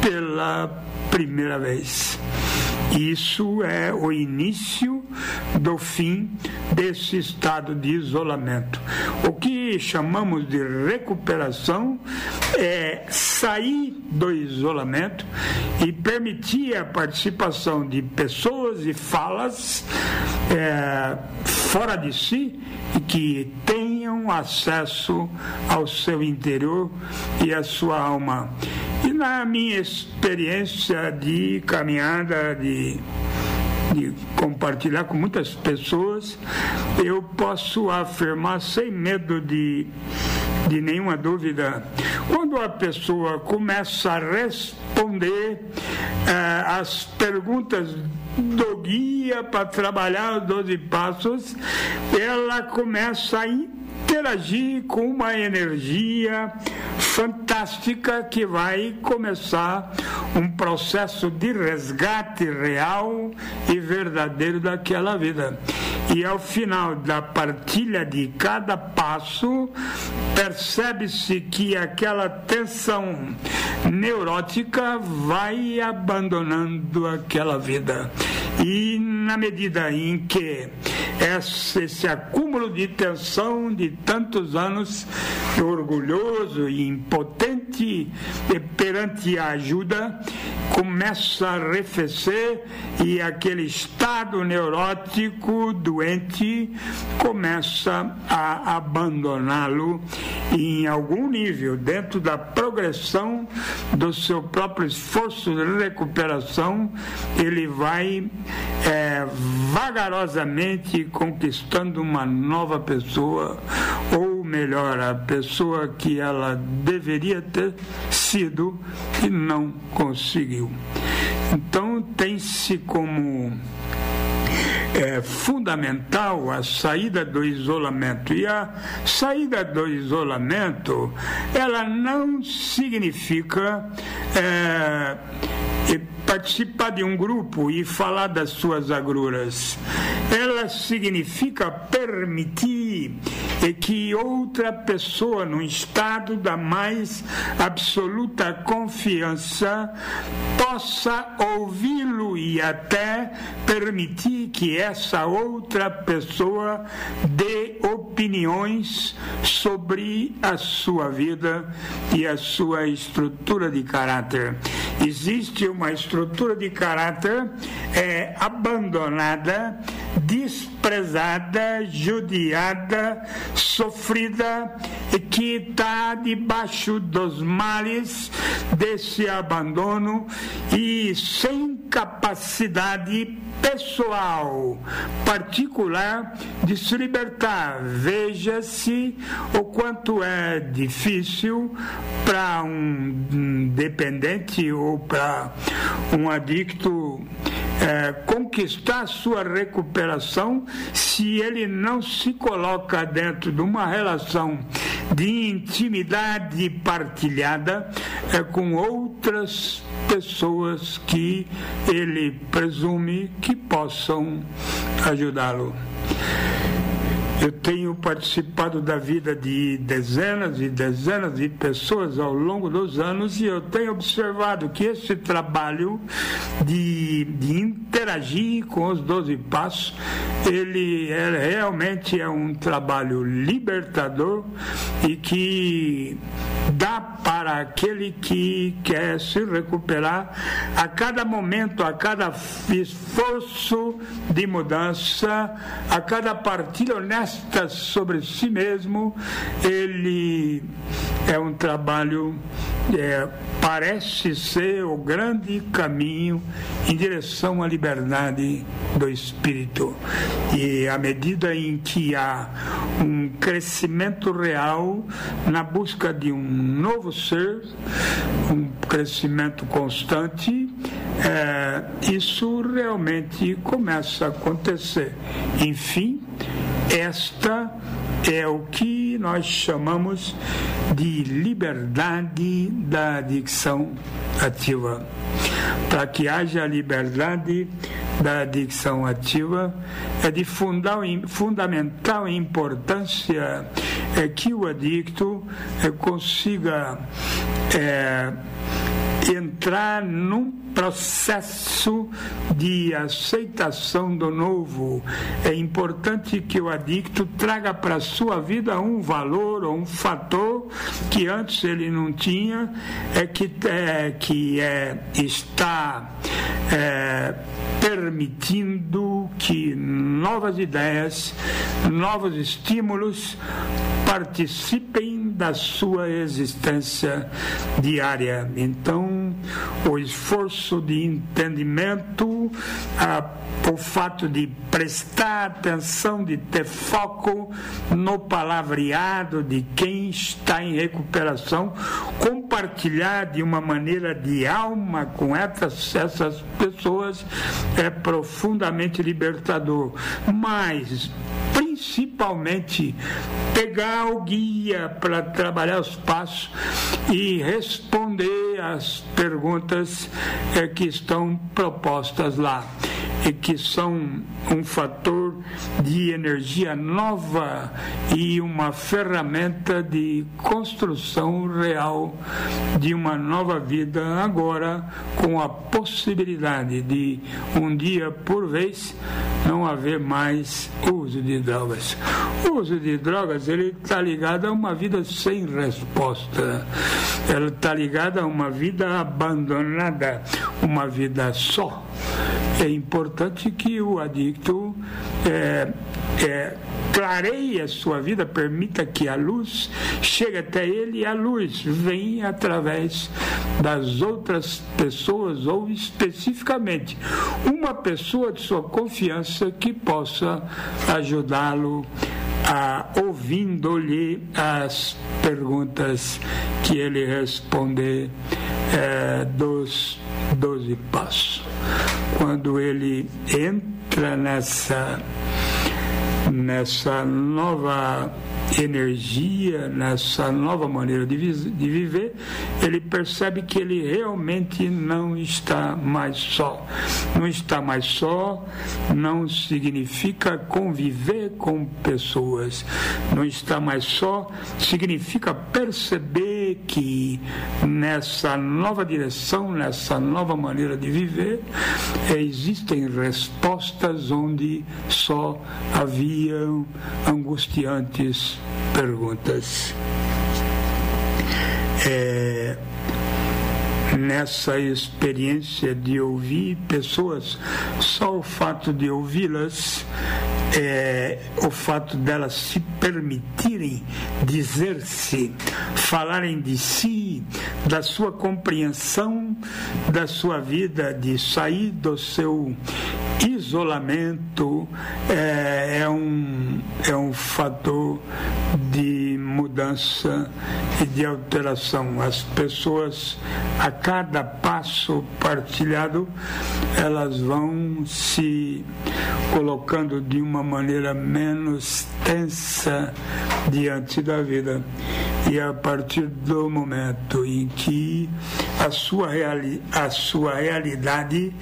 pela primeira vez. Isso é o início do fim desse estado de isolamento. O que chamamos de recuperação é sair do isolamento e permitir a participação de pessoas e falas é, fora de si e que tenham acesso ao seu interior e à sua alma. E na minha experiência de caminhada, de, de compartilhar com muitas pessoas, eu posso afirmar sem medo de, de nenhuma dúvida, quando a pessoa começa a responder eh, as perguntas do guia para trabalhar os 12 passos, ela começa a interagir com uma energia fantástica que vai começar um processo de resgate real e verdadeiro daquela vida. E ao final da partilha de cada passo, percebe-se que aquela tensão neurótica vai abandonando aquela vida. E na medida em que esse, acúmulo de tensão de tantos anos orgulhoso e impotente doente perante a ajuda começa a arrefecer e aquele estado neurótico doente começa a abandoná-lo em algum nível, dentro da progressão do seu próprio esforço de recuperação, ele vai é, vagarosamente conquistando uma nova pessoa, ou melhor, a pessoa que ela deveria ter sido e não conseguiu. Então, tem-se como é fundamental a saída do isolamento. E a saída do isolamento, ela não significa é, participar de um grupo e falar das suas agruras. Ela significa permitir que outra pessoa, num estado da mais absoluta confiança, possa ouvi-lo e até permitir que essa outra pessoa dê opiniões sobre a sua vida e a sua estrutura de caráter. Existe uma estrutura de caráter é, abandonada, desprezada, judiada, sofrida e que está debaixo dos males desse abandono e sem capacidade pessoal, particular de se libertar. Veja-se o quanto é difícil para um dependente ou para um adicto é, conquistar sua recuperação se ele não se coloca dentro de uma relação de intimidade partilhada é, com outras pessoas que ele presume que possam ajudá-lo. Eu tenho participado da vida de dezenas e dezenas de pessoas ao longo dos anos e eu tenho observado que esse trabalho de, de interagir com os doze passos, ele é, realmente é um trabalho libertador e que dá para aquele que quer se recuperar a cada momento, a cada esforço de mudança, a cada partilha honesta sobre si mesmo, ele é um trabalho, é, parece ser o grande caminho em direção à liberdade do espírito. E à medida em que há um crescimento real na busca de um novo ser, um crescimento constante, é, isso realmente começa a acontecer. Enfim, esta é o que nós chamamos de liberdade da adicção ativa. Para que haja liberdade da adicção ativa, é de fundamental importância é que o adicto é, consiga é, entrar num processo de aceitação do novo. É importante que o adicto traga para a sua vida um valor ou um fator que antes ele não tinha, é que, é, que é, está é, permitindo que novas ideias, novos estímulos participem da sua existência diária. Então, o esforço de entendimento, a, o fato de prestar atenção, de ter foco no palavreado de quem está em recuperação, compartilhar de uma maneira de alma com essas, essas pessoas é profundamente libertador. Mas, principalmente, pegar o guia para trabalhar os passos e responder às perguntas é, que estão propostas lá e que são um fator de energia nova e uma ferramenta de construção real de uma nova vida agora com a possibilidade de um dia por vez não haver mais uso de drogas. O uso de drogas ele está ligado a uma vida sem resposta. Ela está ligada a uma vida abandonada, uma vida só é importante que o adicto é, é, clareie a sua vida, permita que a luz chegue até ele e a luz vem através das outras pessoas ou especificamente uma pessoa de sua confiança que possa ajudá-lo a ouvindo-lhe as perguntas que ele responder é, dos doze passos quando ele entra nessa nessa nova energia, nessa nova maneira de, de viver, ele percebe que ele realmente não está mais só. Não está mais só não significa conviver com pessoas. Não está mais só significa perceber que nessa nova direção, nessa nova maneira de viver, existem respostas onde só haviam angustiantes perguntas. É, nessa experiência de ouvir pessoas, só o fato de ouvi-las, é, o fato delas se permitirem dizer-se, falarem de si, da sua compreensão da sua vida, de sair do seu isolamento é, é, um, é um fator de mudança e de alteração. As pessoas, a cada passo partilhado, elas vão se colocando de uma maneira menos tensa diante da vida. E a partir do momento em que a sua, reali a sua realidade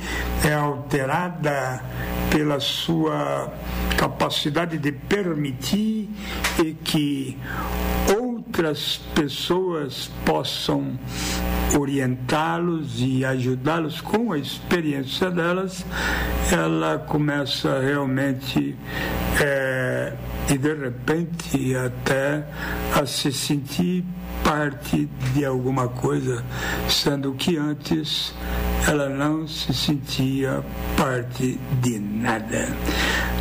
é alterada pela sua capacidade de permitir e que outras pessoas possam orientá-los e ajudá-los com a experiência delas, ela começa realmente é, e de repente até a se sentir parte de alguma coisa, sendo que antes ela não se sentia parte de nada.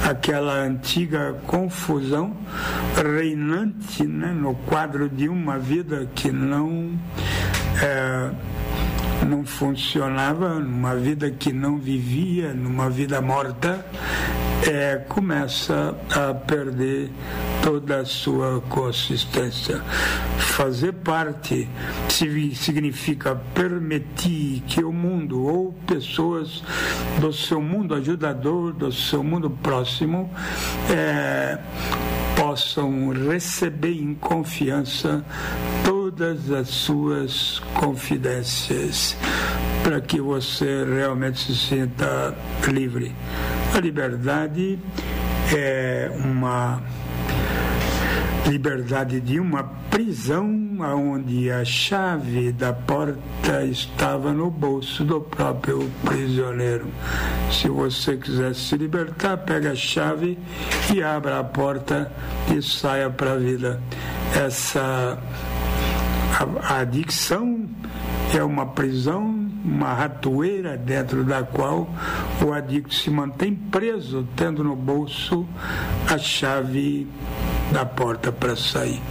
Aquela antiga confusão reinante né, no quadro de uma vida que não. É, não funcionava, numa vida que não vivia, numa vida morta, é, começa a perder toda a sua consistência. Fazer parte significa permitir que o mundo ou pessoas do seu mundo ajudador, do seu mundo próximo, é, possam receber em confiança todas as suas confidências, para que você realmente se sinta livre. A liberdade é uma liberdade de uma prisão onde a chave da porta estava no bolso do próprio prisioneiro. Se você quiser se libertar, pega a chave e abra a porta e saia para a vida. Essa a, a adicção é uma prisão uma ratoeira dentro da qual o adicto se mantém preso, tendo no bolso a chave da porta para sair.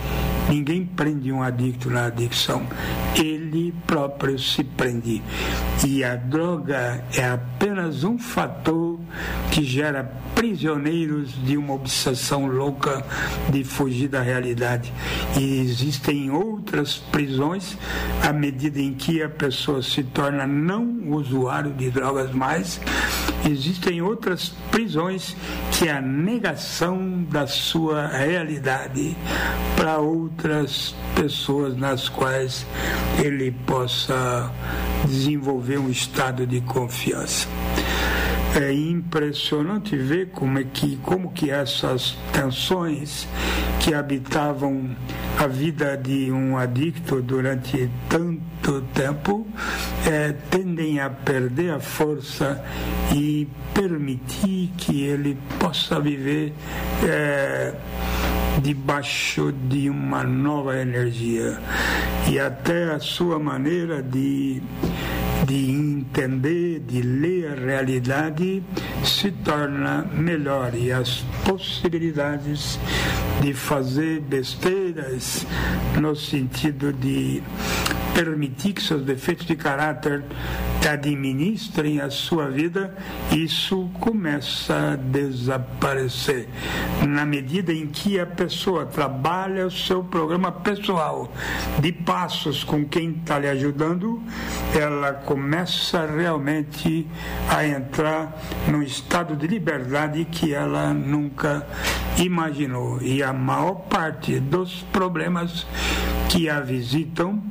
Ninguém prende um adicto na adicção, ele próprio se prende. E a droga é apenas um fator que gera prisioneiros de uma obsessão louca de fugir da realidade. E existem outras prisões à medida em que a pessoa se torna não usuário de drogas mais Existem outras prisões que é a negação da sua realidade para outras pessoas nas quais ele possa desenvolver um estado de confiança. É impressionante ver como é que como que essas tensões que habitavam a vida de um adicto durante tanto tempo é, tendem a perder a força e permitir que ele possa viver é, debaixo de uma nova energia. E até a sua maneira de de entender, de ler a realidade, se torna melhor. E as possibilidades de fazer besteiras no sentido de permitir que seus defeitos de caráter administrem a sua vida, isso começa a desaparecer. Na medida em que a pessoa trabalha o seu programa pessoal de passos com quem está lhe ajudando, ela começa realmente a entrar num estado de liberdade que ela nunca imaginou. E a maior parte dos problemas que a visitam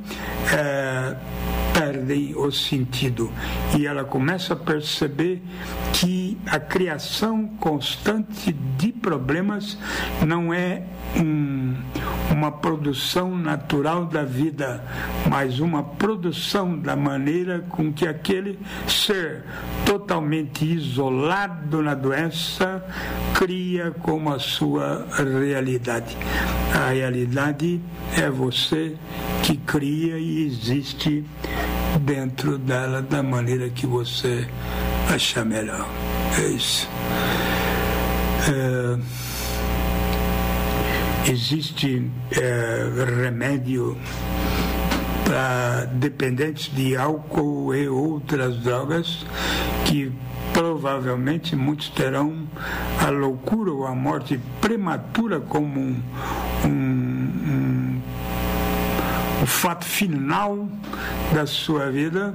é, perdem o sentido e ela começa a perceber que a criação constante de problemas não é um, uma produção natural da vida, mas uma produção da maneira com que aquele ser totalmente isolado na doença cria como a sua realidade. A realidade é você que cria e existe dentro dela da maneira que você achar melhor. É isso. É, existe é, remédio para dependentes de álcool e outras drogas que provavelmente muitos terão a loucura ou a morte prematura como um, um, fato final da sua vida,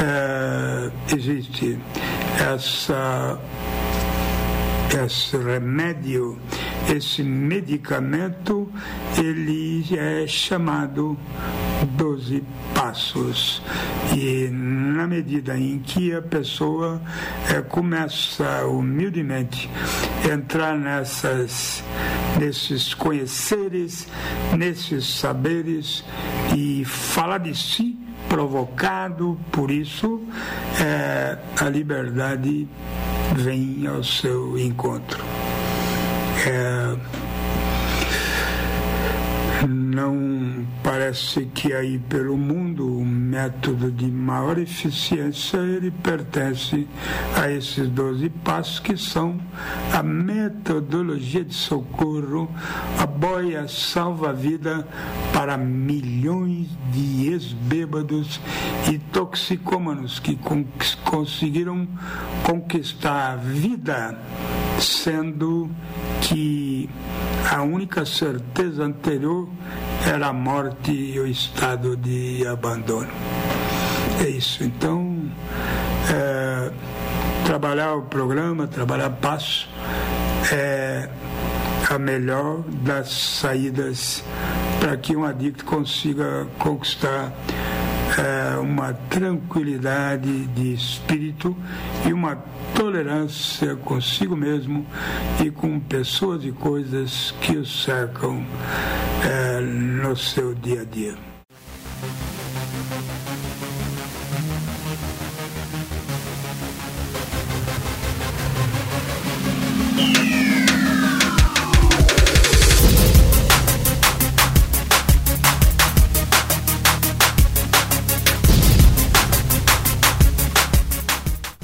é, existe essa, esse remédio, esse medicamento, ele é chamado 12 passos. E na medida em que a pessoa é, começa humildemente a entrar nessas, nesses conheceres, nesses saberes e falar de si, provocado por isso, é, a liberdade vem ao seu encontro. É, não parece que aí pelo mundo o método de maior eficiência ele pertence a esses 12 passos que são a metodologia de socorro, a boia salva-vida para milhões de ex-bêbados e toxicômanos que conseguiram conquistar a vida sendo que a única certeza anterior era a morte e o estado de abandono. É isso. Então, é, trabalhar o programa, trabalhar passo, é a melhor das saídas para que um adicto consiga conquistar uma tranquilidade de espírito e uma tolerância consigo mesmo e com pessoas e coisas que o cercam é, no seu dia a dia.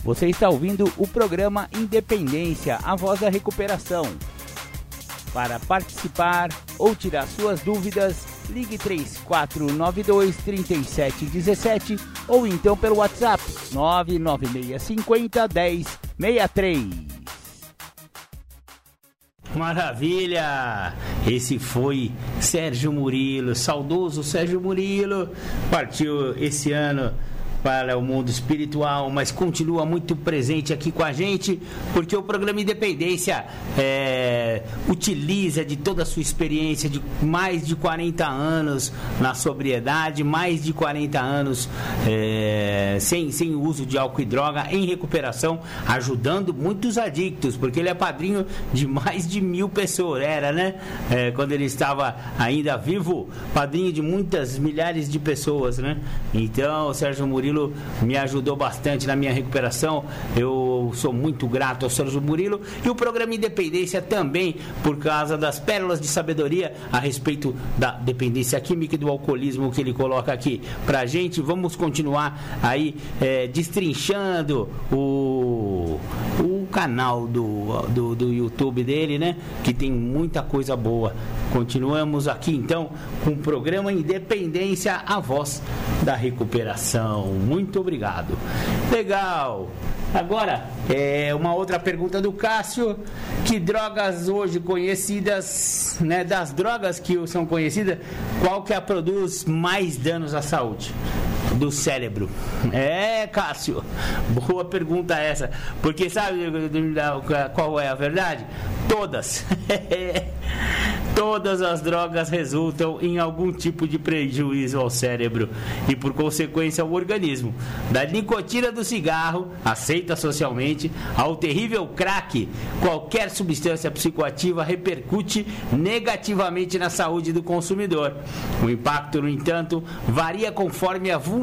Você está ouvindo o programa Independência, a voz da recuperação. Para participar ou tirar suas dúvidas, ligue 3492 3717 ou então pelo WhatsApp 99650 1063. Maravilha! Esse foi Sérgio Murilo, saudoso Sérgio Murilo, partiu esse ano para o mundo espiritual, mas continua muito presente aqui com a gente, porque o programa Independência é, utiliza de toda a sua experiência de mais de 40 anos na sobriedade, mais de 40 anos é, sem, sem uso de álcool e droga, em recuperação, ajudando muitos adictos, porque ele é padrinho de mais de mil pessoas, era, né? É, quando ele estava ainda vivo, padrinho de muitas milhares de pessoas, né? Então, Sérgio Murilo me ajudou bastante na minha recuperação. Eu sou muito grato ao Sérgio Murilo e o programa Independência também, por causa das pérolas de sabedoria a respeito da dependência química e do alcoolismo que ele coloca aqui pra gente. Vamos continuar aí é, destrinchando o canal do, do, do YouTube dele, né? Que tem muita coisa boa. Continuamos aqui então com o programa Independência, a voz da recuperação. Muito obrigado. Legal. Agora, é uma outra pergunta do Cássio. Que drogas hoje conhecidas, né, das drogas que são conhecidas, qual que a produz mais danos à saúde? Do cérebro? É, Cássio, boa pergunta essa. Porque sabe qual é a verdade? Todas. *laughs* Todas as drogas resultam em algum tipo de prejuízo ao cérebro e, por consequência, ao organismo. Da nicotina do cigarro, aceita socialmente, ao terrível crack, qualquer substância psicoativa repercute negativamente na saúde do consumidor. O impacto, no entanto, varia conforme a vulnerabilidade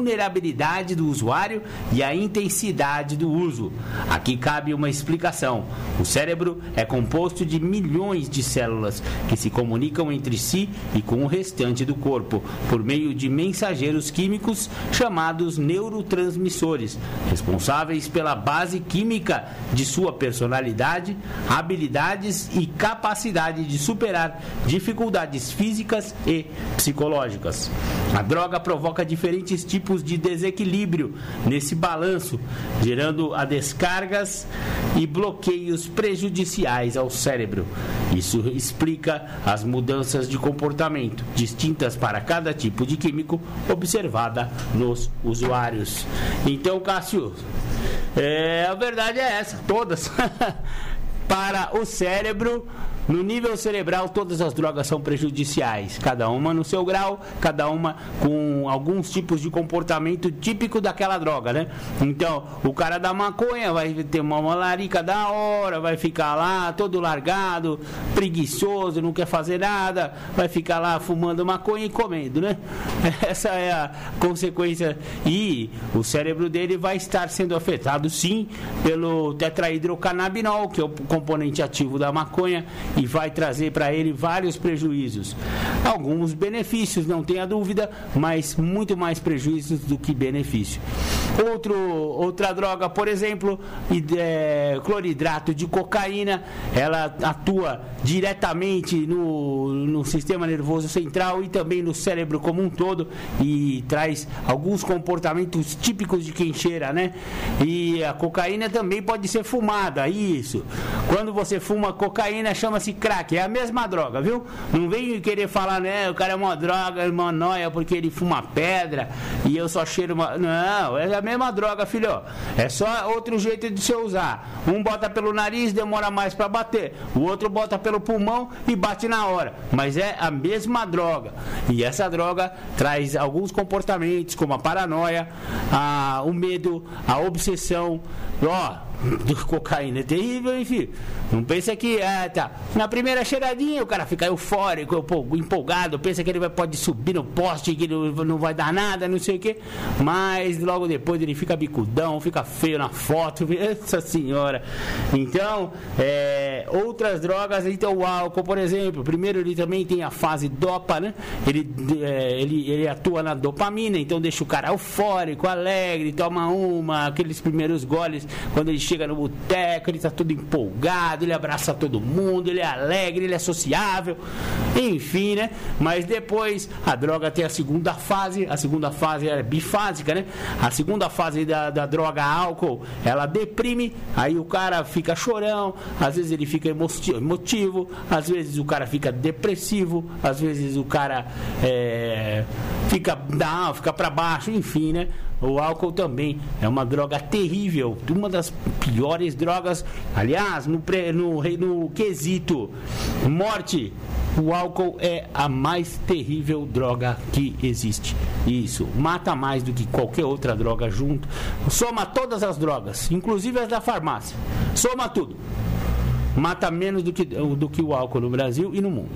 do usuário e a intensidade do uso. Aqui cabe uma explicação. O cérebro é composto de milhões de células que se comunicam entre si e com o restante do corpo por meio de mensageiros químicos chamados neurotransmissores, responsáveis pela base química de sua personalidade, habilidades e capacidade de superar dificuldades físicas e psicológicas. A droga provoca diferentes tipos de desequilíbrio nesse balanço, gerando a descargas e bloqueios prejudiciais ao cérebro. Isso explica as mudanças de comportamento distintas para cada tipo de químico observada nos usuários. Então, Cássio, é, a verdade é essa, todas. *laughs* para o cérebro no nível cerebral, todas as drogas são prejudiciais, cada uma no seu grau, cada uma com alguns tipos de comportamento típico daquela droga, né? Então, o cara da maconha vai ter uma malarica da hora, vai ficar lá todo largado, preguiçoso, não quer fazer nada, vai ficar lá fumando maconha e comendo, né? *laughs* Essa é a consequência. E o cérebro dele vai estar sendo afetado, sim, pelo tetrahidrocannabinol, que é o componente ativo da maconha e vai trazer para ele vários prejuízos. Alguns benefícios, não tenha dúvida, mas muito mais prejuízos do que benefício. Outro, outra droga, por exemplo, é, cloridrato de cocaína, ela atua diretamente no, no sistema nervoso central e também no cérebro como um todo e traz alguns comportamentos típicos de quem cheira, né? E a cocaína também pode ser fumada, isso. Quando você fuma cocaína, chama-se esse crack, é a mesma droga, viu? Não vem querer falar, né? O cara é uma droga, é uma noia porque ele fuma pedra e eu só cheiro uma. Não, é a mesma droga, filho. É só outro jeito de se usar. Um bota pelo nariz, demora mais para bater. O outro bota pelo pulmão e bate na hora. Mas é a mesma droga. E essa droga traz alguns comportamentos, como a paranoia, a, o medo, a obsessão. Ó, do cocaína é terrível, enfim. Não pensa que, ah, tá. Na primeira cheiradinha o cara fica eufórico, empolgado, pensa que ele vai, pode subir no poste, que não, não vai dar nada, não sei o quê. Mas logo depois ele fica bicudão, fica feio na foto, *laughs* essa senhora. Então, é, outras drogas, então o álcool, por exemplo, primeiro ele também tem a fase dopa, né? Ele, é, ele, ele atua na dopamina, então deixa o cara eufórico, alegre, toma uma, aqueles primeiros goles, quando ele chega no boteco, ele está todo empolgado, ele abraça todo mundo, ele é alegre, ele é sociável, enfim, né? Mas depois a droga tem a segunda fase, a segunda fase é bifásica, né? A segunda fase da, da droga álcool, ela deprime, aí o cara fica chorão, às vezes ele fica emotivo, às vezes o cara fica depressivo, às vezes o cara é, fica fica para baixo, enfim, né? O álcool também é uma droga terrível, uma das piores drogas. Aliás, no, no, no quesito morte, o álcool é a mais terrível droga que existe. Isso, mata mais do que qualquer outra droga junto. Soma todas as drogas, inclusive as da farmácia. Soma tudo mata menos do que, do que o álcool no Brasil e no mundo.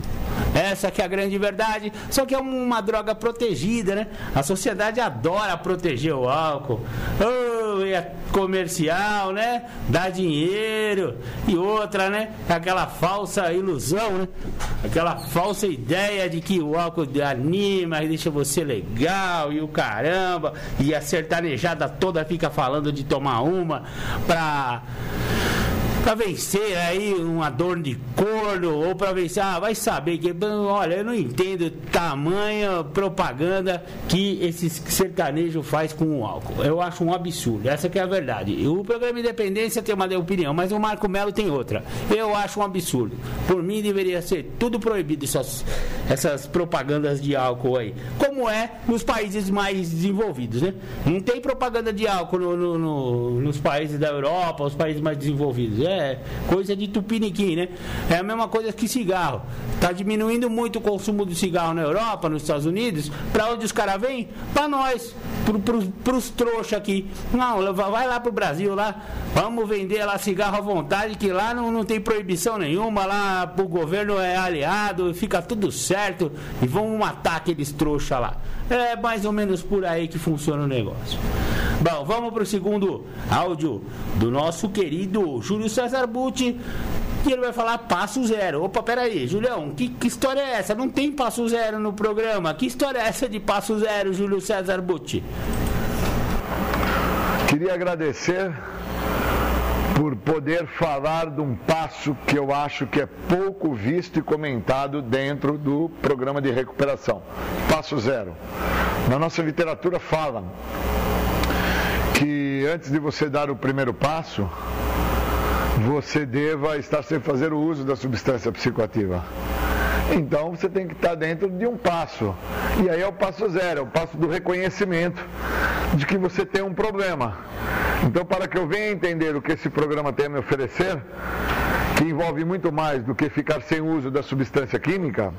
Essa que é a grande verdade, só que é uma droga protegida, né? A sociedade adora proteger o álcool. Oh, é comercial, né? Dá dinheiro. E outra, né? Aquela falsa ilusão, né? Aquela falsa ideia de que o álcool anima e deixa você legal e o caramba. E a sertanejada toda fica falando de tomar uma pra para vencer aí uma dor de corno ou para vencer, ah, vai saber que, olha, eu não entendo tamanha propaganda que esse sertanejo faz com o álcool. Eu acho um absurdo, essa que é a verdade. O programa Independência tem uma opinião, mas o Marco Melo tem outra. Eu acho um absurdo. Por mim deveria ser tudo proibido essas, essas propagandas de álcool aí, como é nos países mais desenvolvidos, né? Não tem propaganda de álcool no, no, no, nos países da Europa, os países mais desenvolvidos é coisa de tupiniquim, né? É a mesma coisa que cigarro. Está diminuindo muito o consumo de cigarro na Europa, nos Estados Unidos. Para onde os caras vêm? Para nós, para os trouxas aqui. Não, vai lá para o Brasil, lá. Vamos vender lá cigarro à vontade, que lá não, não tem proibição nenhuma. Lá o governo é aliado, fica tudo certo. E vamos matar aqueles trouxas lá. É mais ou menos por aí que funciona o negócio. Bom, vamos para o segundo áudio do nosso querido Júlio César Butti. E ele vai falar passo zero. Opa, peraí, Julião, que, que história é essa? Não tem passo zero no programa. Que história é essa de passo zero, Júlio César Butti? Queria agradecer por poder falar de um passo que eu acho que é pouco visto e comentado dentro do programa de recuperação. Passo zero. Na nossa literatura fala que antes de você dar o primeiro passo, você deva estar sem fazer o uso da substância psicoativa. Então você tem que estar dentro de um passo. E aí é o passo zero, é o passo do reconhecimento de que você tem um problema. Então, para que eu venha entender o que esse programa tem a me oferecer, que envolve muito mais do que ficar sem uso da substância química,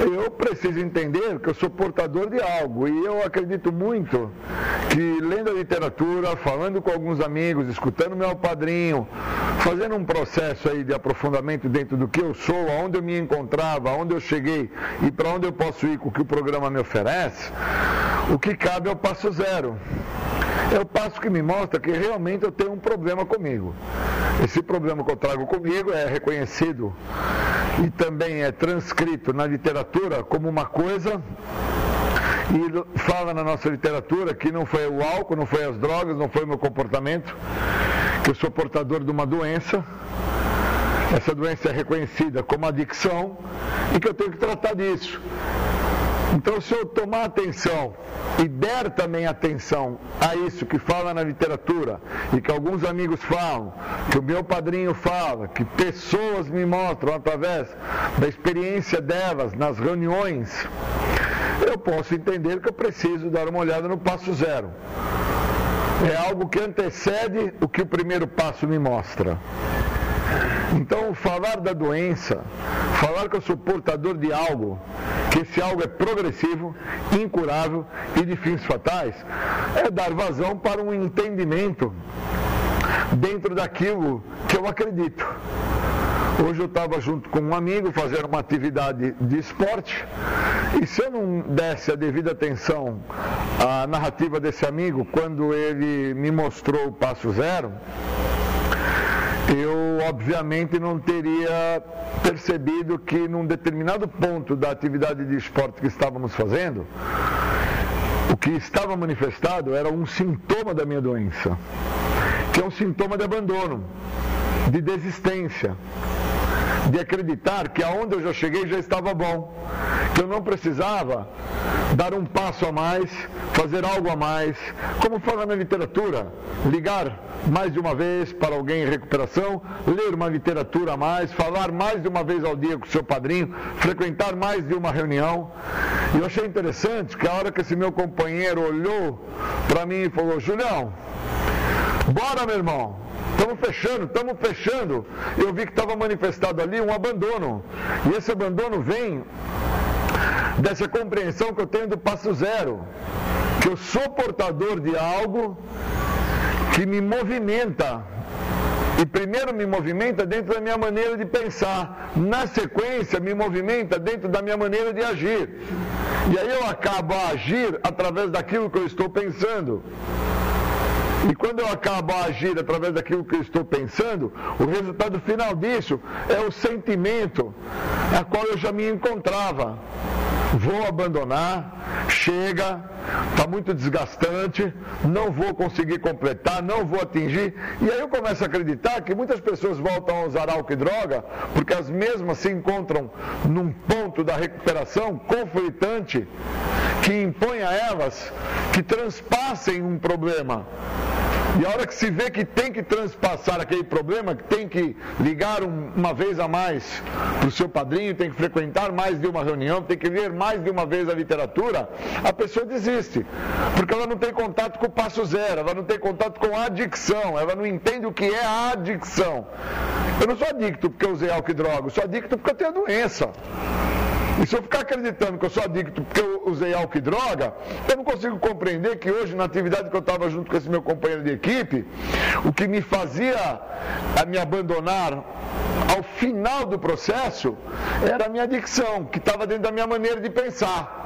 eu preciso entender que eu sou portador de algo. E eu acredito muito que lendo a literatura, falando com alguns amigos, escutando meu padrinho, fazendo um processo aí de aprofundamento dentro do que eu sou, aonde eu me encontrava, aonde eu cheguei e para onde eu posso ir com o que o programa me oferece, o que cabe é o passo zero é o passo que me mostra que realmente eu tenho um problema comigo. Esse problema que eu trago comigo é reconhecido e também é transcrito na literatura como uma coisa e fala na nossa literatura que não foi o álcool, não foi as drogas, não foi o meu comportamento, que eu sou portador de uma doença. Essa doença é reconhecida como adicção e que eu tenho que tratar disso. Então, se eu tomar atenção e der também atenção a isso que fala na literatura e que alguns amigos falam, que o meu padrinho fala, que pessoas me mostram através da experiência delas nas reuniões, eu posso entender que eu preciso dar uma olhada no passo zero. É algo que antecede o que o primeiro passo me mostra. Então, falar da doença, falar que eu sou portador de algo, que esse algo é progressivo, incurável e de fins fatais, é dar vazão para um entendimento dentro daquilo que eu acredito. Hoje eu estava junto com um amigo fazendo uma atividade de esporte e se eu não desse a devida atenção à narrativa desse amigo quando ele me mostrou o passo zero, eu obviamente não teria percebido que num determinado ponto da atividade de esporte que estávamos fazendo, o que estava manifestado era um sintoma da minha doença, que é um sintoma de abandono, de desistência, de acreditar que aonde eu já cheguei já estava bom, que eu não precisava dar um passo a mais, fazer algo a mais, como fala na literatura, ligar mais de uma vez para alguém em recuperação, ler uma literatura a mais, falar mais de uma vez ao dia com o seu padrinho, frequentar mais de uma reunião. E eu achei interessante que a hora que esse meu companheiro olhou para mim e falou, Julião, bora meu irmão, Estamos fechando, estamos fechando. Eu vi que estava manifestado ali um abandono. E esse abandono vem dessa compreensão que eu tenho do passo zero. Que eu sou portador de algo que me movimenta. E primeiro me movimenta dentro da minha maneira de pensar. Na sequência, me movimenta dentro da minha maneira de agir. E aí eu acabo a agir através daquilo que eu estou pensando. E quando eu acabo a agir através daquilo que eu estou pensando, o resultado final disso é o sentimento a qual eu já me encontrava. Vou abandonar, chega, está muito desgastante, não vou conseguir completar, não vou atingir. E aí eu começo a acreditar que muitas pessoas voltam a usar álcool e droga porque as mesmas se encontram num ponto da recuperação conflitante que impõe a elas que transpassem um problema. E a hora que se vê que tem que transpassar aquele problema, que tem que ligar um, uma vez a mais para o seu padrinho, tem que frequentar mais de uma reunião, tem que ler mais de uma vez a literatura, a pessoa desiste. Porque ela não tem contato com o passo zero, ela não tem contato com a adicção, ela não entende o que é a adicção. Eu não sou adicto porque eu usei álcool e droga, eu sou adicto porque eu tenho a doença. E se eu ficar acreditando que eu sou adicto porque eu usei álcool e droga, eu não consigo compreender que hoje, na atividade que eu estava junto com esse meu companheiro de equipe, o que me fazia a me abandonar ao final do processo era a minha adicção, que estava dentro da minha maneira de pensar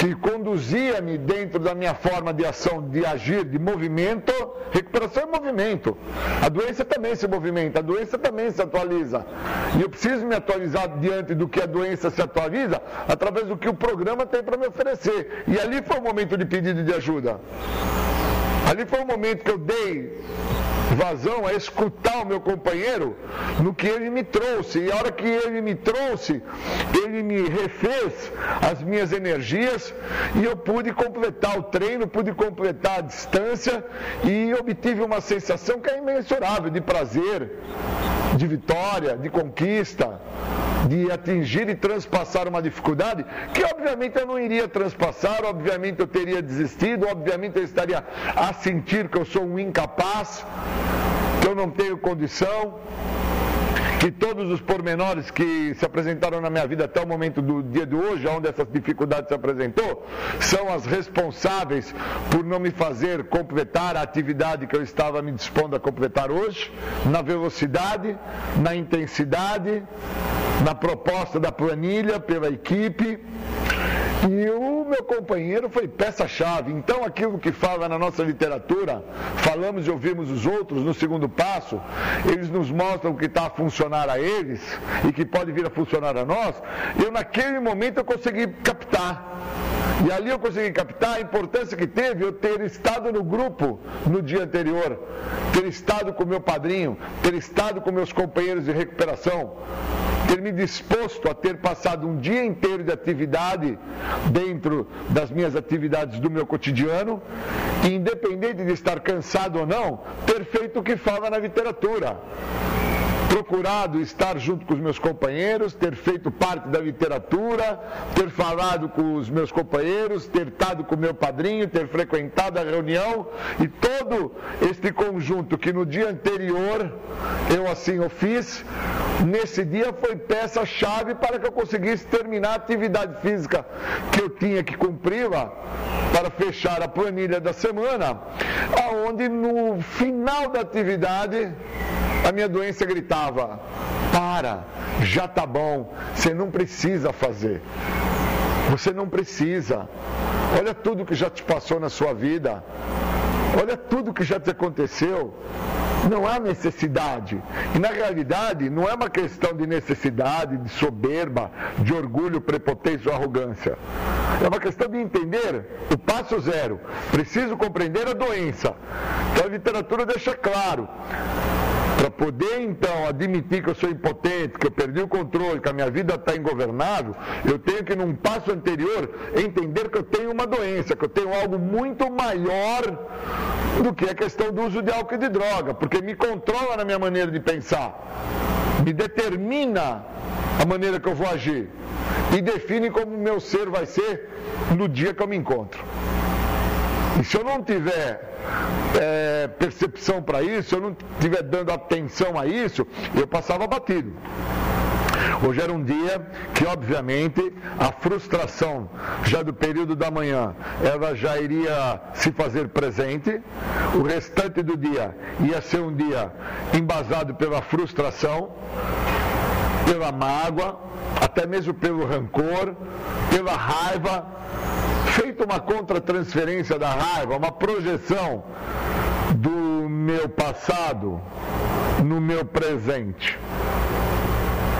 que conduzia-me dentro da minha forma de ação, de agir, de movimento. Recuperação é movimento. A doença também se movimenta, a doença também se atualiza. E eu preciso me atualizar diante do que a doença se atualiza, através do que o programa tem para me oferecer. E ali foi o momento de pedido de ajuda. Ali foi o momento que eu dei vazão a escutar o meu companheiro no que ele me trouxe. E a hora que ele me trouxe, ele me refez as minhas energias e eu pude completar o treino, pude completar a distância e obtive uma sensação que é imensurável de prazer, de vitória, de conquista de atingir e transpassar uma dificuldade que obviamente eu não iria transpassar, obviamente eu teria desistido, obviamente eu estaria a sentir que eu sou um incapaz, que eu não tenho condição, que todos os pormenores que se apresentaram na minha vida até o momento do dia de hoje, onde essas dificuldades se apresentou, são as responsáveis por não me fazer completar a atividade que eu estava me dispondo a completar hoje, na velocidade, na intensidade, na proposta da planilha pela equipe e o meu companheiro foi peça-chave. Então, aquilo que fala na nossa literatura, falamos e ouvimos os outros, no segundo passo, eles nos mostram que está a funcionar a eles e que pode vir a funcionar a nós. Eu, naquele momento, eu consegui captar. E ali eu consegui captar a importância que teve eu ter estado no grupo no dia anterior, ter estado com meu padrinho, ter estado com meus companheiros de recuperação, ter me disposto a ter passado um dia inteiro de atividade dentro das minhas atividades do meu cotidiano, e independente de estar cansado ou não, ter feito o que fala na literatura procurado estar junto com os meus companheiros, ter feito parte da literatura, ter falado com os meus companheiros, ter estado com meu padrinho, ter frequentado a reunião e todo este conjunto que no dia anterior eu assim o fiz, nesse dia foi peça-chave para que eu conseguisse terminar a atividade física que eu tinha que cumpri-la para fechar a planilha da semana, aonde no final da atividade a minha doença gritava: para, já tá bom, você não precisa fazer. Você não precisa. Olha tudo que já te passou na sua vida. Olha tudo que já te aconteceu. Não há necessidade. E na realidade, não é uma questão de necessidade, de soberba, de orgulho, prepotência ou arrogância. É uma questão de entender o passo zero. Preciso compreender a doença. Então a literatura deixa claro poder então admitir que eu sou impotente, que eu perdi o controle, que a minha vida está ingovernável, eu tenho que, num passo anterior, entender que eu tenho uma doença, que eu tenho algo muito maior do que a questão do uso de álcool e de droga, porque me controla na minha maneira de pensar, me determina a maneira que eu vou agir e define como o meu ser vai ser no dia que eu me encontro. E se eu não tiver é, percepção para isso, eu não estiver dando atenção a isso, eu passava batido. Hoje era um dia que, obviamente, a frustração já do período da manhã, ela já iria se fazer presente. O restante do dia ia ser um dia embasado pela frustração, pela mágoa, até mesmo pelo rancor, pela raiva, feito uma contratransferência da raiva, uma projeção do meu passado no meu presente.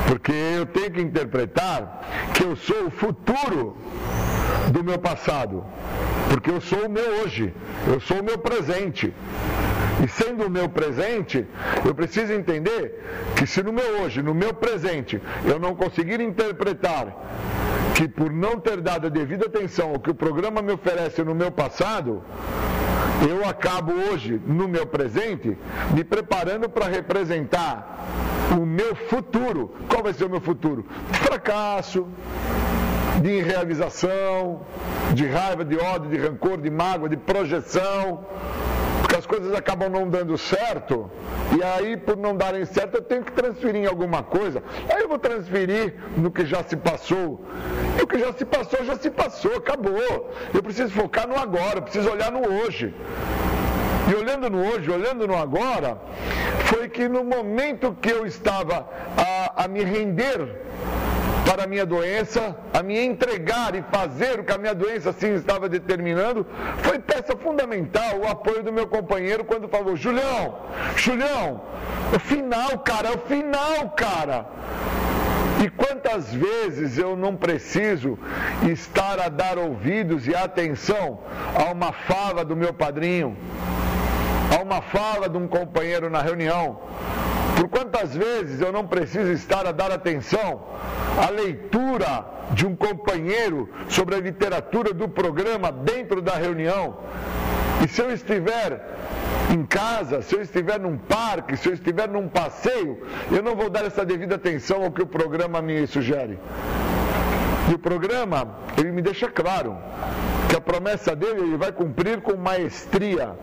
Porque eu tenho que interpretar que eu sou o futuro do meu passado. Porque eu sou o meu hoje, eu sou o meu presente. E sendo o meu presente, eu preciso entender que se no meu hoje, no meu presente, eu não conseguir interpretar que por não ter dado a devida atenção ao que o programa me oferece no meu passado, eu acabo hoje, no meu presente, me preparando para representar o meu futuro. Qual vai ser o meu futuro? De fracasso, de irrealização, de raiva, de ódio, de rancor, de mágoa, de projeção coisas acabam não dando certo, e aí por não darem certo eu tenho que transferir em alguma coisa. Aí eu vou transferir no que já se passou. E o que já se passou, já se passou, acabou. Eu preciso focar no agora, eu preciso olhar no hoje. E olhando no hoje, olhando no agora, foi que no momento que eu estava a, a me render para a minha doença, a me entregar e fazer o que a minha doença assim estava determinando, foi peça fundamental o apoio do meu companheiro quando falou: Julião, Julião, o final, cara, o final, cara. E quantas vezes eu não preciso estar a dar ouvidos e atenção a uma fala do meu padrinho, a uma fala de um companheiro na reunião, por quantas vezes eu não preciso estar a dar atenção à leitura de um companheiro sobre a literatura do programa dentro da reunião? E se eu estiver em casa, se eu estiver num parque, se eu estiver num passeio, eu não vou dar essa devida atenção ao que o programa me sugere. E o programa, ele me deixa claro que a promessa dele ele vai cumprir com maestria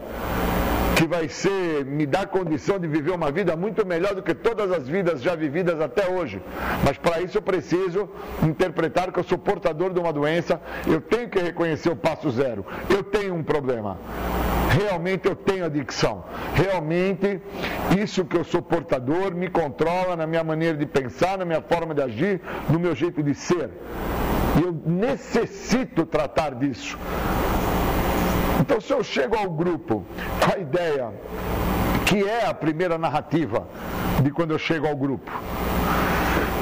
que vai ser, me dar condição de viver uma vida muito melhor do que todas as vidas já vividas até hoje. Mas para isso eu preciso interpretar que eu sou portador de uma doença, eu tenho que reconhecer o passo zero. Eu tenho um problema. Realmente eu tenho adicção. Realmente isso que eu sou portador me controla na minha maneira de pensar, na minha forma de agir, no meu jeito de ser. Eu necessito tratar disso. Então, se eu chego ao grupo, a ideia que é a primeira narrativa de quando eu chego ao grupo,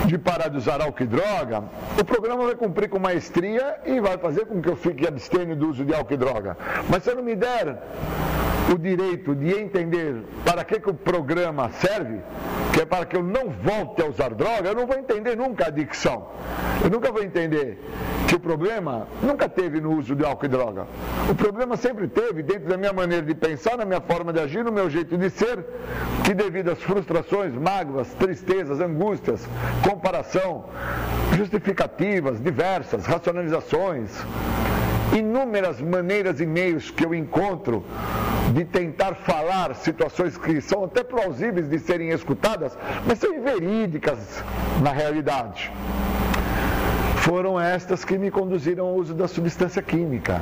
de parar de usar álcool e droga, o programa vai cumprir com maestria e vai fazer com que eu fique abstêmio do uso de álcool e droga. Mas se eu não me der o direito de entender para que, que o programa serve, que é para que eu não volte a usar droga, eu não vou entender nunca a adicção. Eu nunca vou entender que o problema nunca teve no uso de álcool e droga. O problema sempre teve dentro da minha maneira de pensar, na minha forma de agir, no meu jeito de ser, que devido às frustrações, mágoas, tristezas, angústias, comparação, justificativas diversas, racionalizações, inúmeras maneiras e meios que eu encontro de tentar falar situações que são até plausíveis de serem escutadas, mas são inverídicas na realidade. Foram estas que me conduziram ao uso da substância química.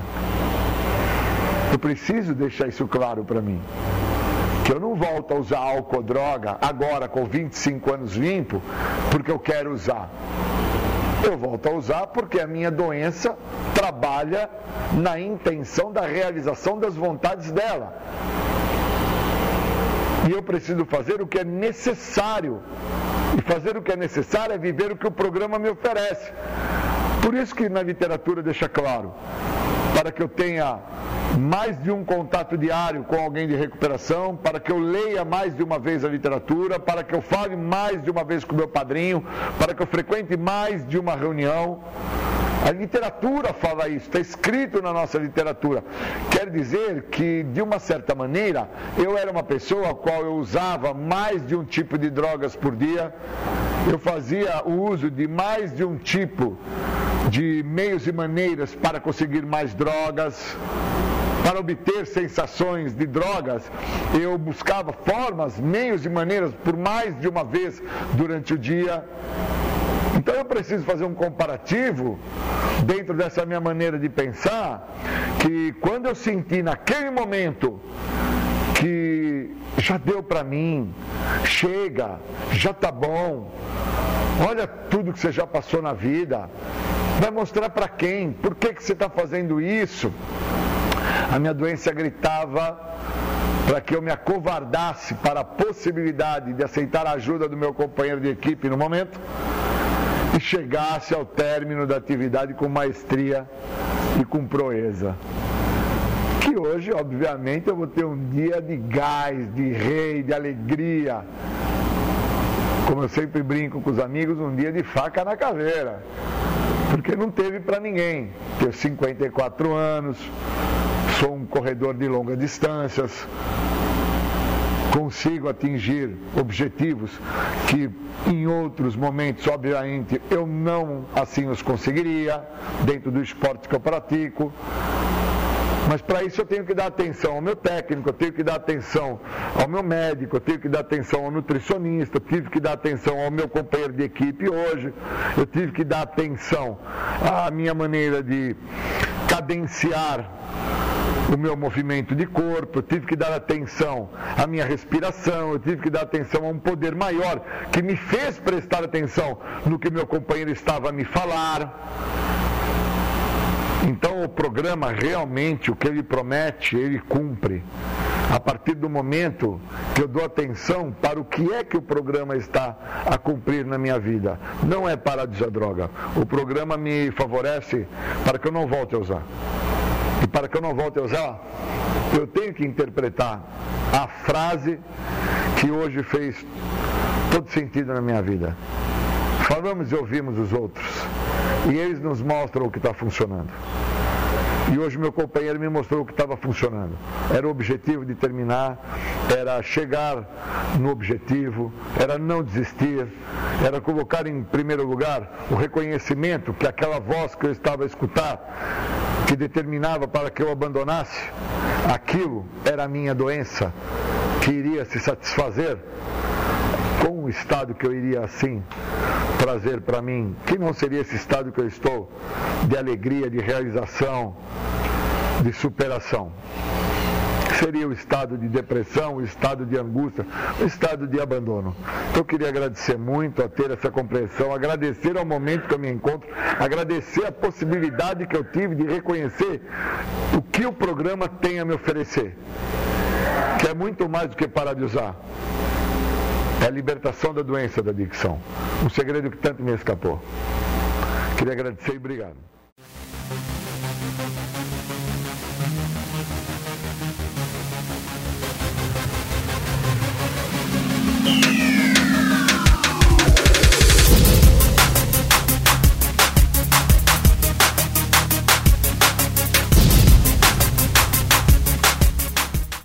Eu preciso deixar isso claro para mim. Que eu não volto a usar álcool ou droga agora com 25 anos limpo, porque eu quero usar eu volto a usar porque a minha doença trabalha na intenção da realização das vontades dela. E eu preciso fazer o que é necessário. E fazer o que é necessário é viver o que o programa me oferece. Por isso que na literatura deixa claro, para que eu tenha mais de um contato diário com alguém de recuperação, para que eu leia mais de uma vez a literatura, para que eu fale mais de uma vez com meu padrinho, para que eu frequente mais de uma reunião. A literatura fala isso, está escrito na nossa literatura. Quer dizer que, de uma certa maneira, eu era uma pessoa a qual eu usava mais de um tipo de drogas por dia, eu fazia o uso de mais de um tipo de meios e maneiras para conseguir mais drogas para obter sensações de drogas, eu buscava formas, meios e maneiras por mais de uma vez durante o dia. Então eu preciso fazer um comparativo dentro dessa minha maneira de pensar, que quando eu senti naquele momento que já deu para mim, chega, já tá bom, olha tudo que você já passou na vida, vai mostrar para quem, por que, que você está fazendo isso? A minha doença gritava para que eu me acovardasse para a possibilidade de aceitar a ajuda do meu companheiro de equipe no momento e chegasse ao término da atividade com maestria e com proeza. Que hoje, obviamente, eu vou ter um dia de gás, de rei, de alegria. Como eu sempre brinco com os amigos, um dia de faca na caveira. Porque não teve para ninguém. Tenho 54 anos, sou um corredor de longas distâncias, consigo atingir objetivos que em outros momentos, obviamente, eu não assim os conseguiria, dentro do esporte que eu pratico. Mas para isso eu tenho que dar atenção ao meu técnico, eu tenho que dar atenção ao meu médico, eu tenho que dar atenção ao nutricionista, eu tive que dar atenção ao meu companheiro de equipe hoje, eu tive que dar atenção à minha maneira de cadenciar o meu movimento de corpo, eu tive que dar atenção à minha respiração, eu tive que dar atenção a um poder maior que me fez prestar atenção no que meu companheiro estava a me falar. Então o programa realmente, o que ele promete, ele cumpre. A partir do momento que eu dou atenção para o que é que o programa está a cumprir na minha vida. Não é parar de usar droga. O programa me favorece para que eu não volte a usar. E para que eu não volte a usar, eu tenho que interpretar a frase que hoje fez todo sentido na minha vida. Falamos e ouvimos os outros, e eles nos mostram o que está funcionando. E hoje meu companheiro me mostrou o que estava funcionando. Era o objetivo de terminar, era chegar no objetivo, era não desistir, era colocar em primeiro lugar o reconhecimento que aquela voz que eu estava a escutar, que determinava para que eu abandonasse, aquilo era a minha doença, que iria se satisfazer com o estado que eu iria assim trazer para mim, que não seria esse estado que eu estou, de alegria, de realização, de superação. Seria o estado de depressão, o estado de angústia, o estado de abandono. Então eu queria agradecer muito a ter essa compreensão, agradecer ao momento que eu me encontro, agradecer a possibilidade que eu tive de reconhecer o que o programa tem a me oferecer, que é muito mais do que parar de usar é a libertação da doença da adicção. Um segredo que tanto me escapou. Queria agradecer e obrigado.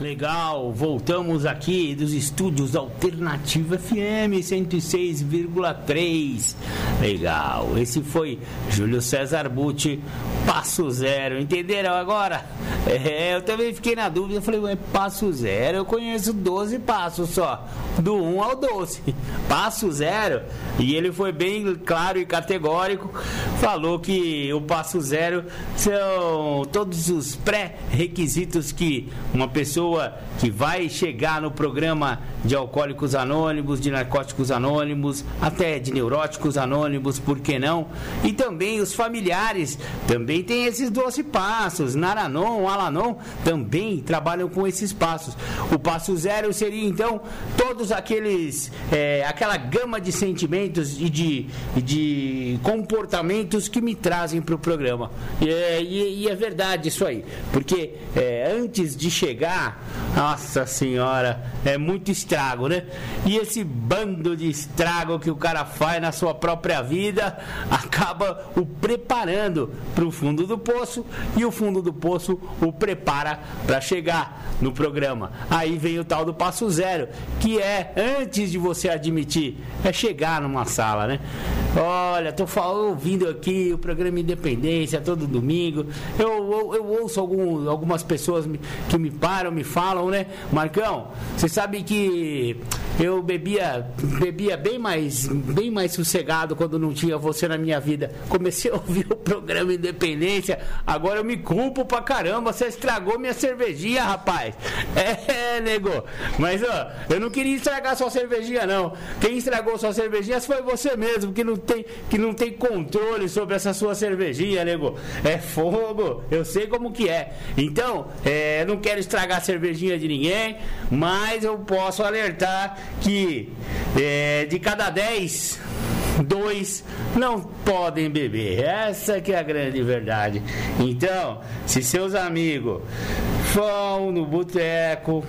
Legal, voltamos aqui dos estúdios Alternativa FM 106,3. Legal, esse foi Júlio César Butti, Passo Zero. Entenderam agora? É, eu também fiquei na dúvida, falei, ué, passo zero, eu conheço 12 passos só, do 1 ao 12. Passo zero. E ele foi bem claro e categórico, falou que o passo zero são todos os pré-requisitos que uma pessoa que vai chegar no programa de alcoólicos anônimos, de narcóticos anônimos, até de neuróticos anônimos, por que não? E também os familiares, também tem esses 12 passos. Naranon, Alanon também trabalham com esses passos. O passo zero seria então todos aqueles, é, aquela gama de sentimentos e de, de comportamentos que me trazem para o programa. E é, e, e é, verdade isso aí, porque é, antes de chegar, nossa senhora, é muito estrago, né? E esse bando de estrago que o cara faz na sua própria vida acaba o preparando para o fundo do poço e o fundo do poço o prepara para chegar no programa. Aí vem o tal do passo zero, que é antes de você admitir, é chegar numa sala, né? Olha, tô ouvindo aqui o programa Independência todo domingo. Eu, eu, eu ouço algum, algumas pessoas que me param, me falam, né? Marcão, você sabe que eu bebia, bebia bem mais, bem mais sossegado quando não tinha você na minha vida. Comecei a ouvir o programa Independência, agora eu me culpo pra caramba, você estragou minha cervejinha, rapaz. É, nego. Mas ó, eu não queria estragar sua cervejinha não. Quem estragou sua cervejinha foi você mesmo, que não tem, que não tem controle sobre essa sua cervejinha, nego. É fogo, eu sei como que é. Então, é, não quero estragar a cervejinha de ninguém, mas eu posso alertar que é, de cada 10, dois não podem beber. Essa que é a grande verdade. Então, se seus amigos vão no boteco,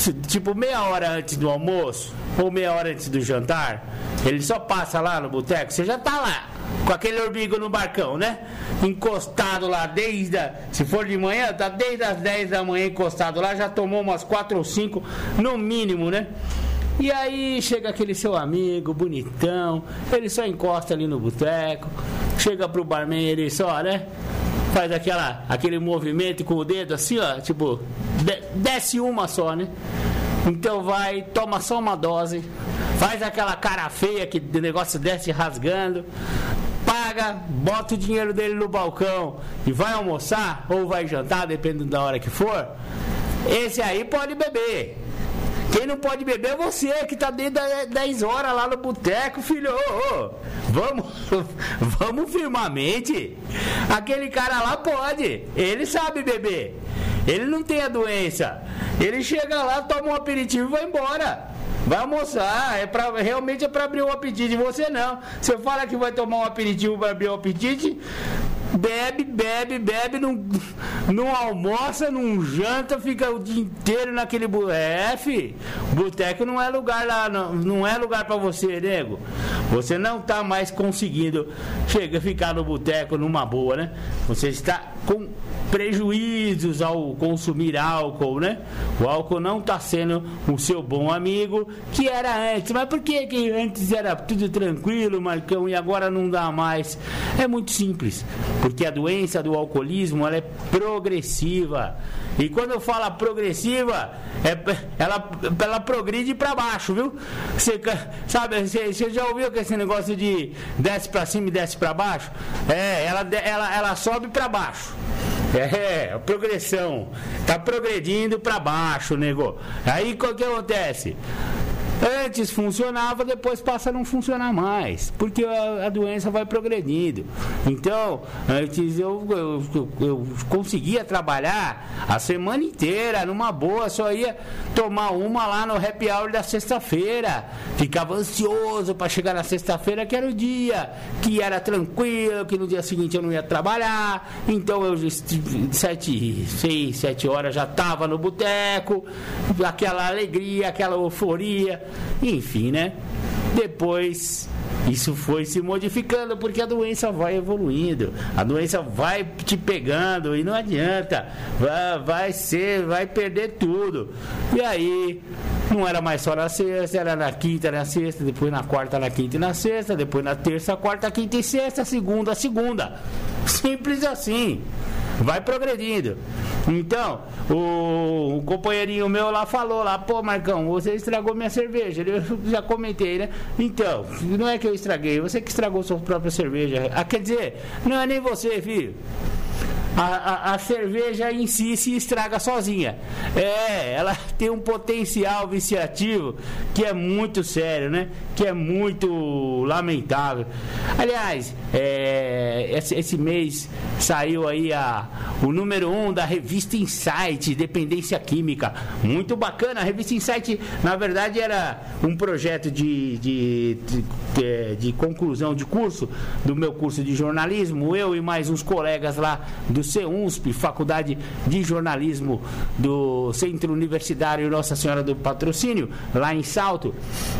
*laughs* tipo meia hora antes do almoço ou meia hora antes do jantar, ele só passa lá no boteco, você já tá lá com aquele orbigo no barcão, né? Encostado lá desde a, se for de manhã, tá desde as 10 da manhã encostado lá, já tomou umas 4 ou 5 no mínimo, né? E aí chega aquele seu amigo bonitão, ele só encosta ali no boteco, chega pro barman ele só, né? Faz aquela, aquele movimento com o dedo assim, ó, tipo, desce uma só, né? Então vai, toma só uma dose, faz aquela cara feia que o negócio desce rasgando, paga, bota o dinheiro dele no balcão e vai almoçar ou vai jantar, dependendo da hora que for, esse aí pode beber. Quem não pode beber é você, que está desde 10 horas lá no boteco, filho. Ô, ô, vamos, *laughs* vamos firmamente. Aquele cara lá pode, ele sabe beber. Ele não tem a doença. Ele chega lá, toma um aperitivo e vai embora. Vai almoçar, é pra, realmente é para abrir o apetite. Você não. Você fala que vai tomar um aperitivo para abrir o apetite, bebe, bebe, bebe, não, não almoça, não janta, fica o dia inteiro naquele é, boteco não é lugar lá, não, não é lugar para você, nego. Você não tá mais conseguindo chega ficar no boteco numa boa, né? Você está com prejuízos ao consumir álcool, né? O álcool não está sendo o seu bom amigo que era antes. Mas por que, que antes era tudo tranquilo, Marcão, e agora não dá mais? É muito simples, porque a doença do alcoolismo ela é progressiva. E quando eu falo progressiva, é, ela, ela progride para baixo, viu? Você, sabe, você, você já ouviu que esse negócio de desce para cima e desce para baixo? É, ela, ela, ela sobe para baixo. É, a progressão. Tá progredindo para baixo, nego. Aí o que acontece? Antes funcionava, depois passa a não funcionar mais, porque a, a doença vai progredindo. Então, antes eu, eu, eu, eu, conseguia trabalhar a semana inteira, numa boa, só ia tomar uma lá no happy hour da sexta-feira. Ficava ansioso para chegar na sexta-feira, que era o dia, que era tranquilo, que no dia seguinte eu não ia trabalhar. Então eu sete, seis, sete horas já estava no boteco, aquela alegria, aquela euforia. Enfim, né? Depois isso foi se modificando porque a doença vai evoluindo, a doença vai te pegando e não adianta, vai, vai ser, vai perder tudo. E aí não era mais só na sexta, era na quinta, na sexta, depois na quarta, na quinta e na sexta, depois na terça, quarta, quinta e sexta, segunda, segunda. Simples assim. vai progredindo. Então, o, o, companheirinho meu lá falou lá, pô, Marcão, você estragou minha cerveja. Eu já comentei, né? Então, não é que eu estraguei, você que estragou sua própria cerveja. Ah, quer dizer, não é nem você, filho a, a, a, cerveja em si se estraga sozinha. É, ela *laughs* tem um potencial viciativo que é muito sério, né? Que é muito lamentável. Aliás, é, esse, esse, mês saiu aí a, o número 1 um da revista Insight, Dependência Química. Muito bacana. A revista Insight, na verdade, era um projeto de, de, de, de, de conclusão de curso do meu curso de jornalismo. Eu e mais uns colegas lá do CEUNSP, Faculdade de Jornalismo do Centro Universitário Nossa Senhora do Patrocínio, lá em Salto.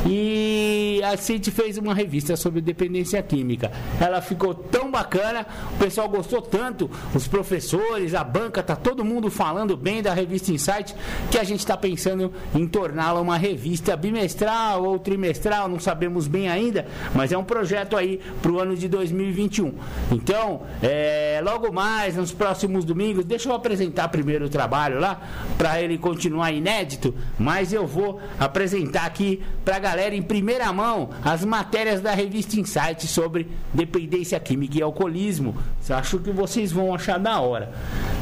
E a gente fez uma revista sobre dependência química. Ela ficou tão bacana, o pessoal gostou tanto, os professores, a banca, tá todo mundo falando bem da revista Insight, que a gente está pensando em torná-la uma revista bimestral ou trimestral, não sabemos bem ainda, mas é um projeto aí para o ano de 2021. Então, é, logo mais, nos próximos domingos. Deixa eu apresentar primeiro o trabalho lá, para ele continuar inédito, mas eu vou apresentar aqui para a galera em primeira mão as matérias da revista Insight sobre dependência química e alcoolismo. Acho que vocês vão achar da hora.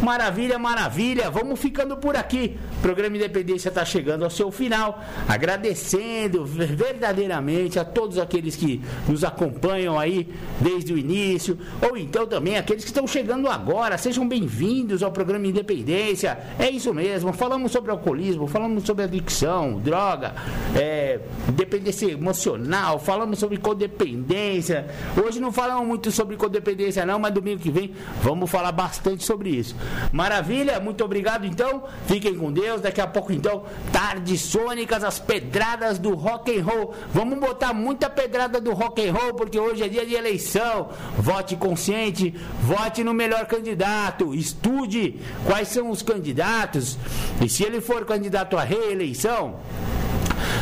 Maravilha, maravilha. Vamos ficando por aqui. O programa Independência está chegando ao seu final. Agradecendo verdadeiramente a todos aqueles que nos acompanham aí desde o início, ou então também aqueles que estão chegando agora sejam bem-vindos ao programa Independência. É isso mesmo, falamos sobre alcoolismo, falamos sobre adicção, droga, é, dependência emocional, falamos sobre codependência. Hoje não falamos muito sobre codependência, não, mas domingo que vem vamos falar bastante sobre isso. Maravilha, muito obrigado então. Fiquem com Deus. Daqui a pouco então, tardes sônicas, as pedradas do rock and roll. Vamos botar muita pedrada do rock and roll porque hoje é dia de eleição. Vote consciente, vote no melhor candidato candidato, estude quais são os candidatos, e se ele for candidato à reeleição,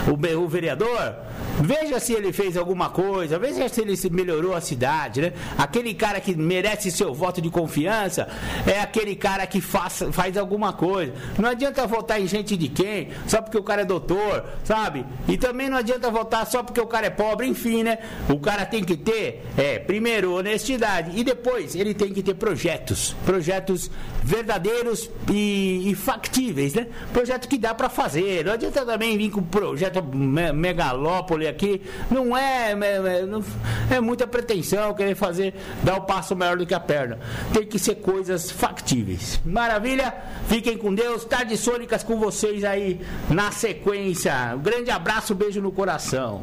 o, vereador, Veja se ele fez alguma coisa, veja se ele melhorou a cidade, né? Aquele cara que merece seu voto de confiança é aquele cara que faz, faz alguma coisa. Não adianta votar em gente de quem, só porque o cara é doutor, sabe? E também não adianta votar só porque o cara é pobre, enfim, né? O cara tem que ter, é, primeiro, honestidade e depois ele tem que ter projetos, projetos verdadeiros e, e factíveis, né? Projeto que dá para fazer. Não adianta também vir com projeto megalópole aqui. Não é, é, é muita pretensão querer fazer, dar o um passo maior do que a perna. Tem que ser coisas factíveis. Maravilha? Fiquem com Deus. Tardes sônicas com vocês aí na sequência. Um grande abraço, beijo no coração.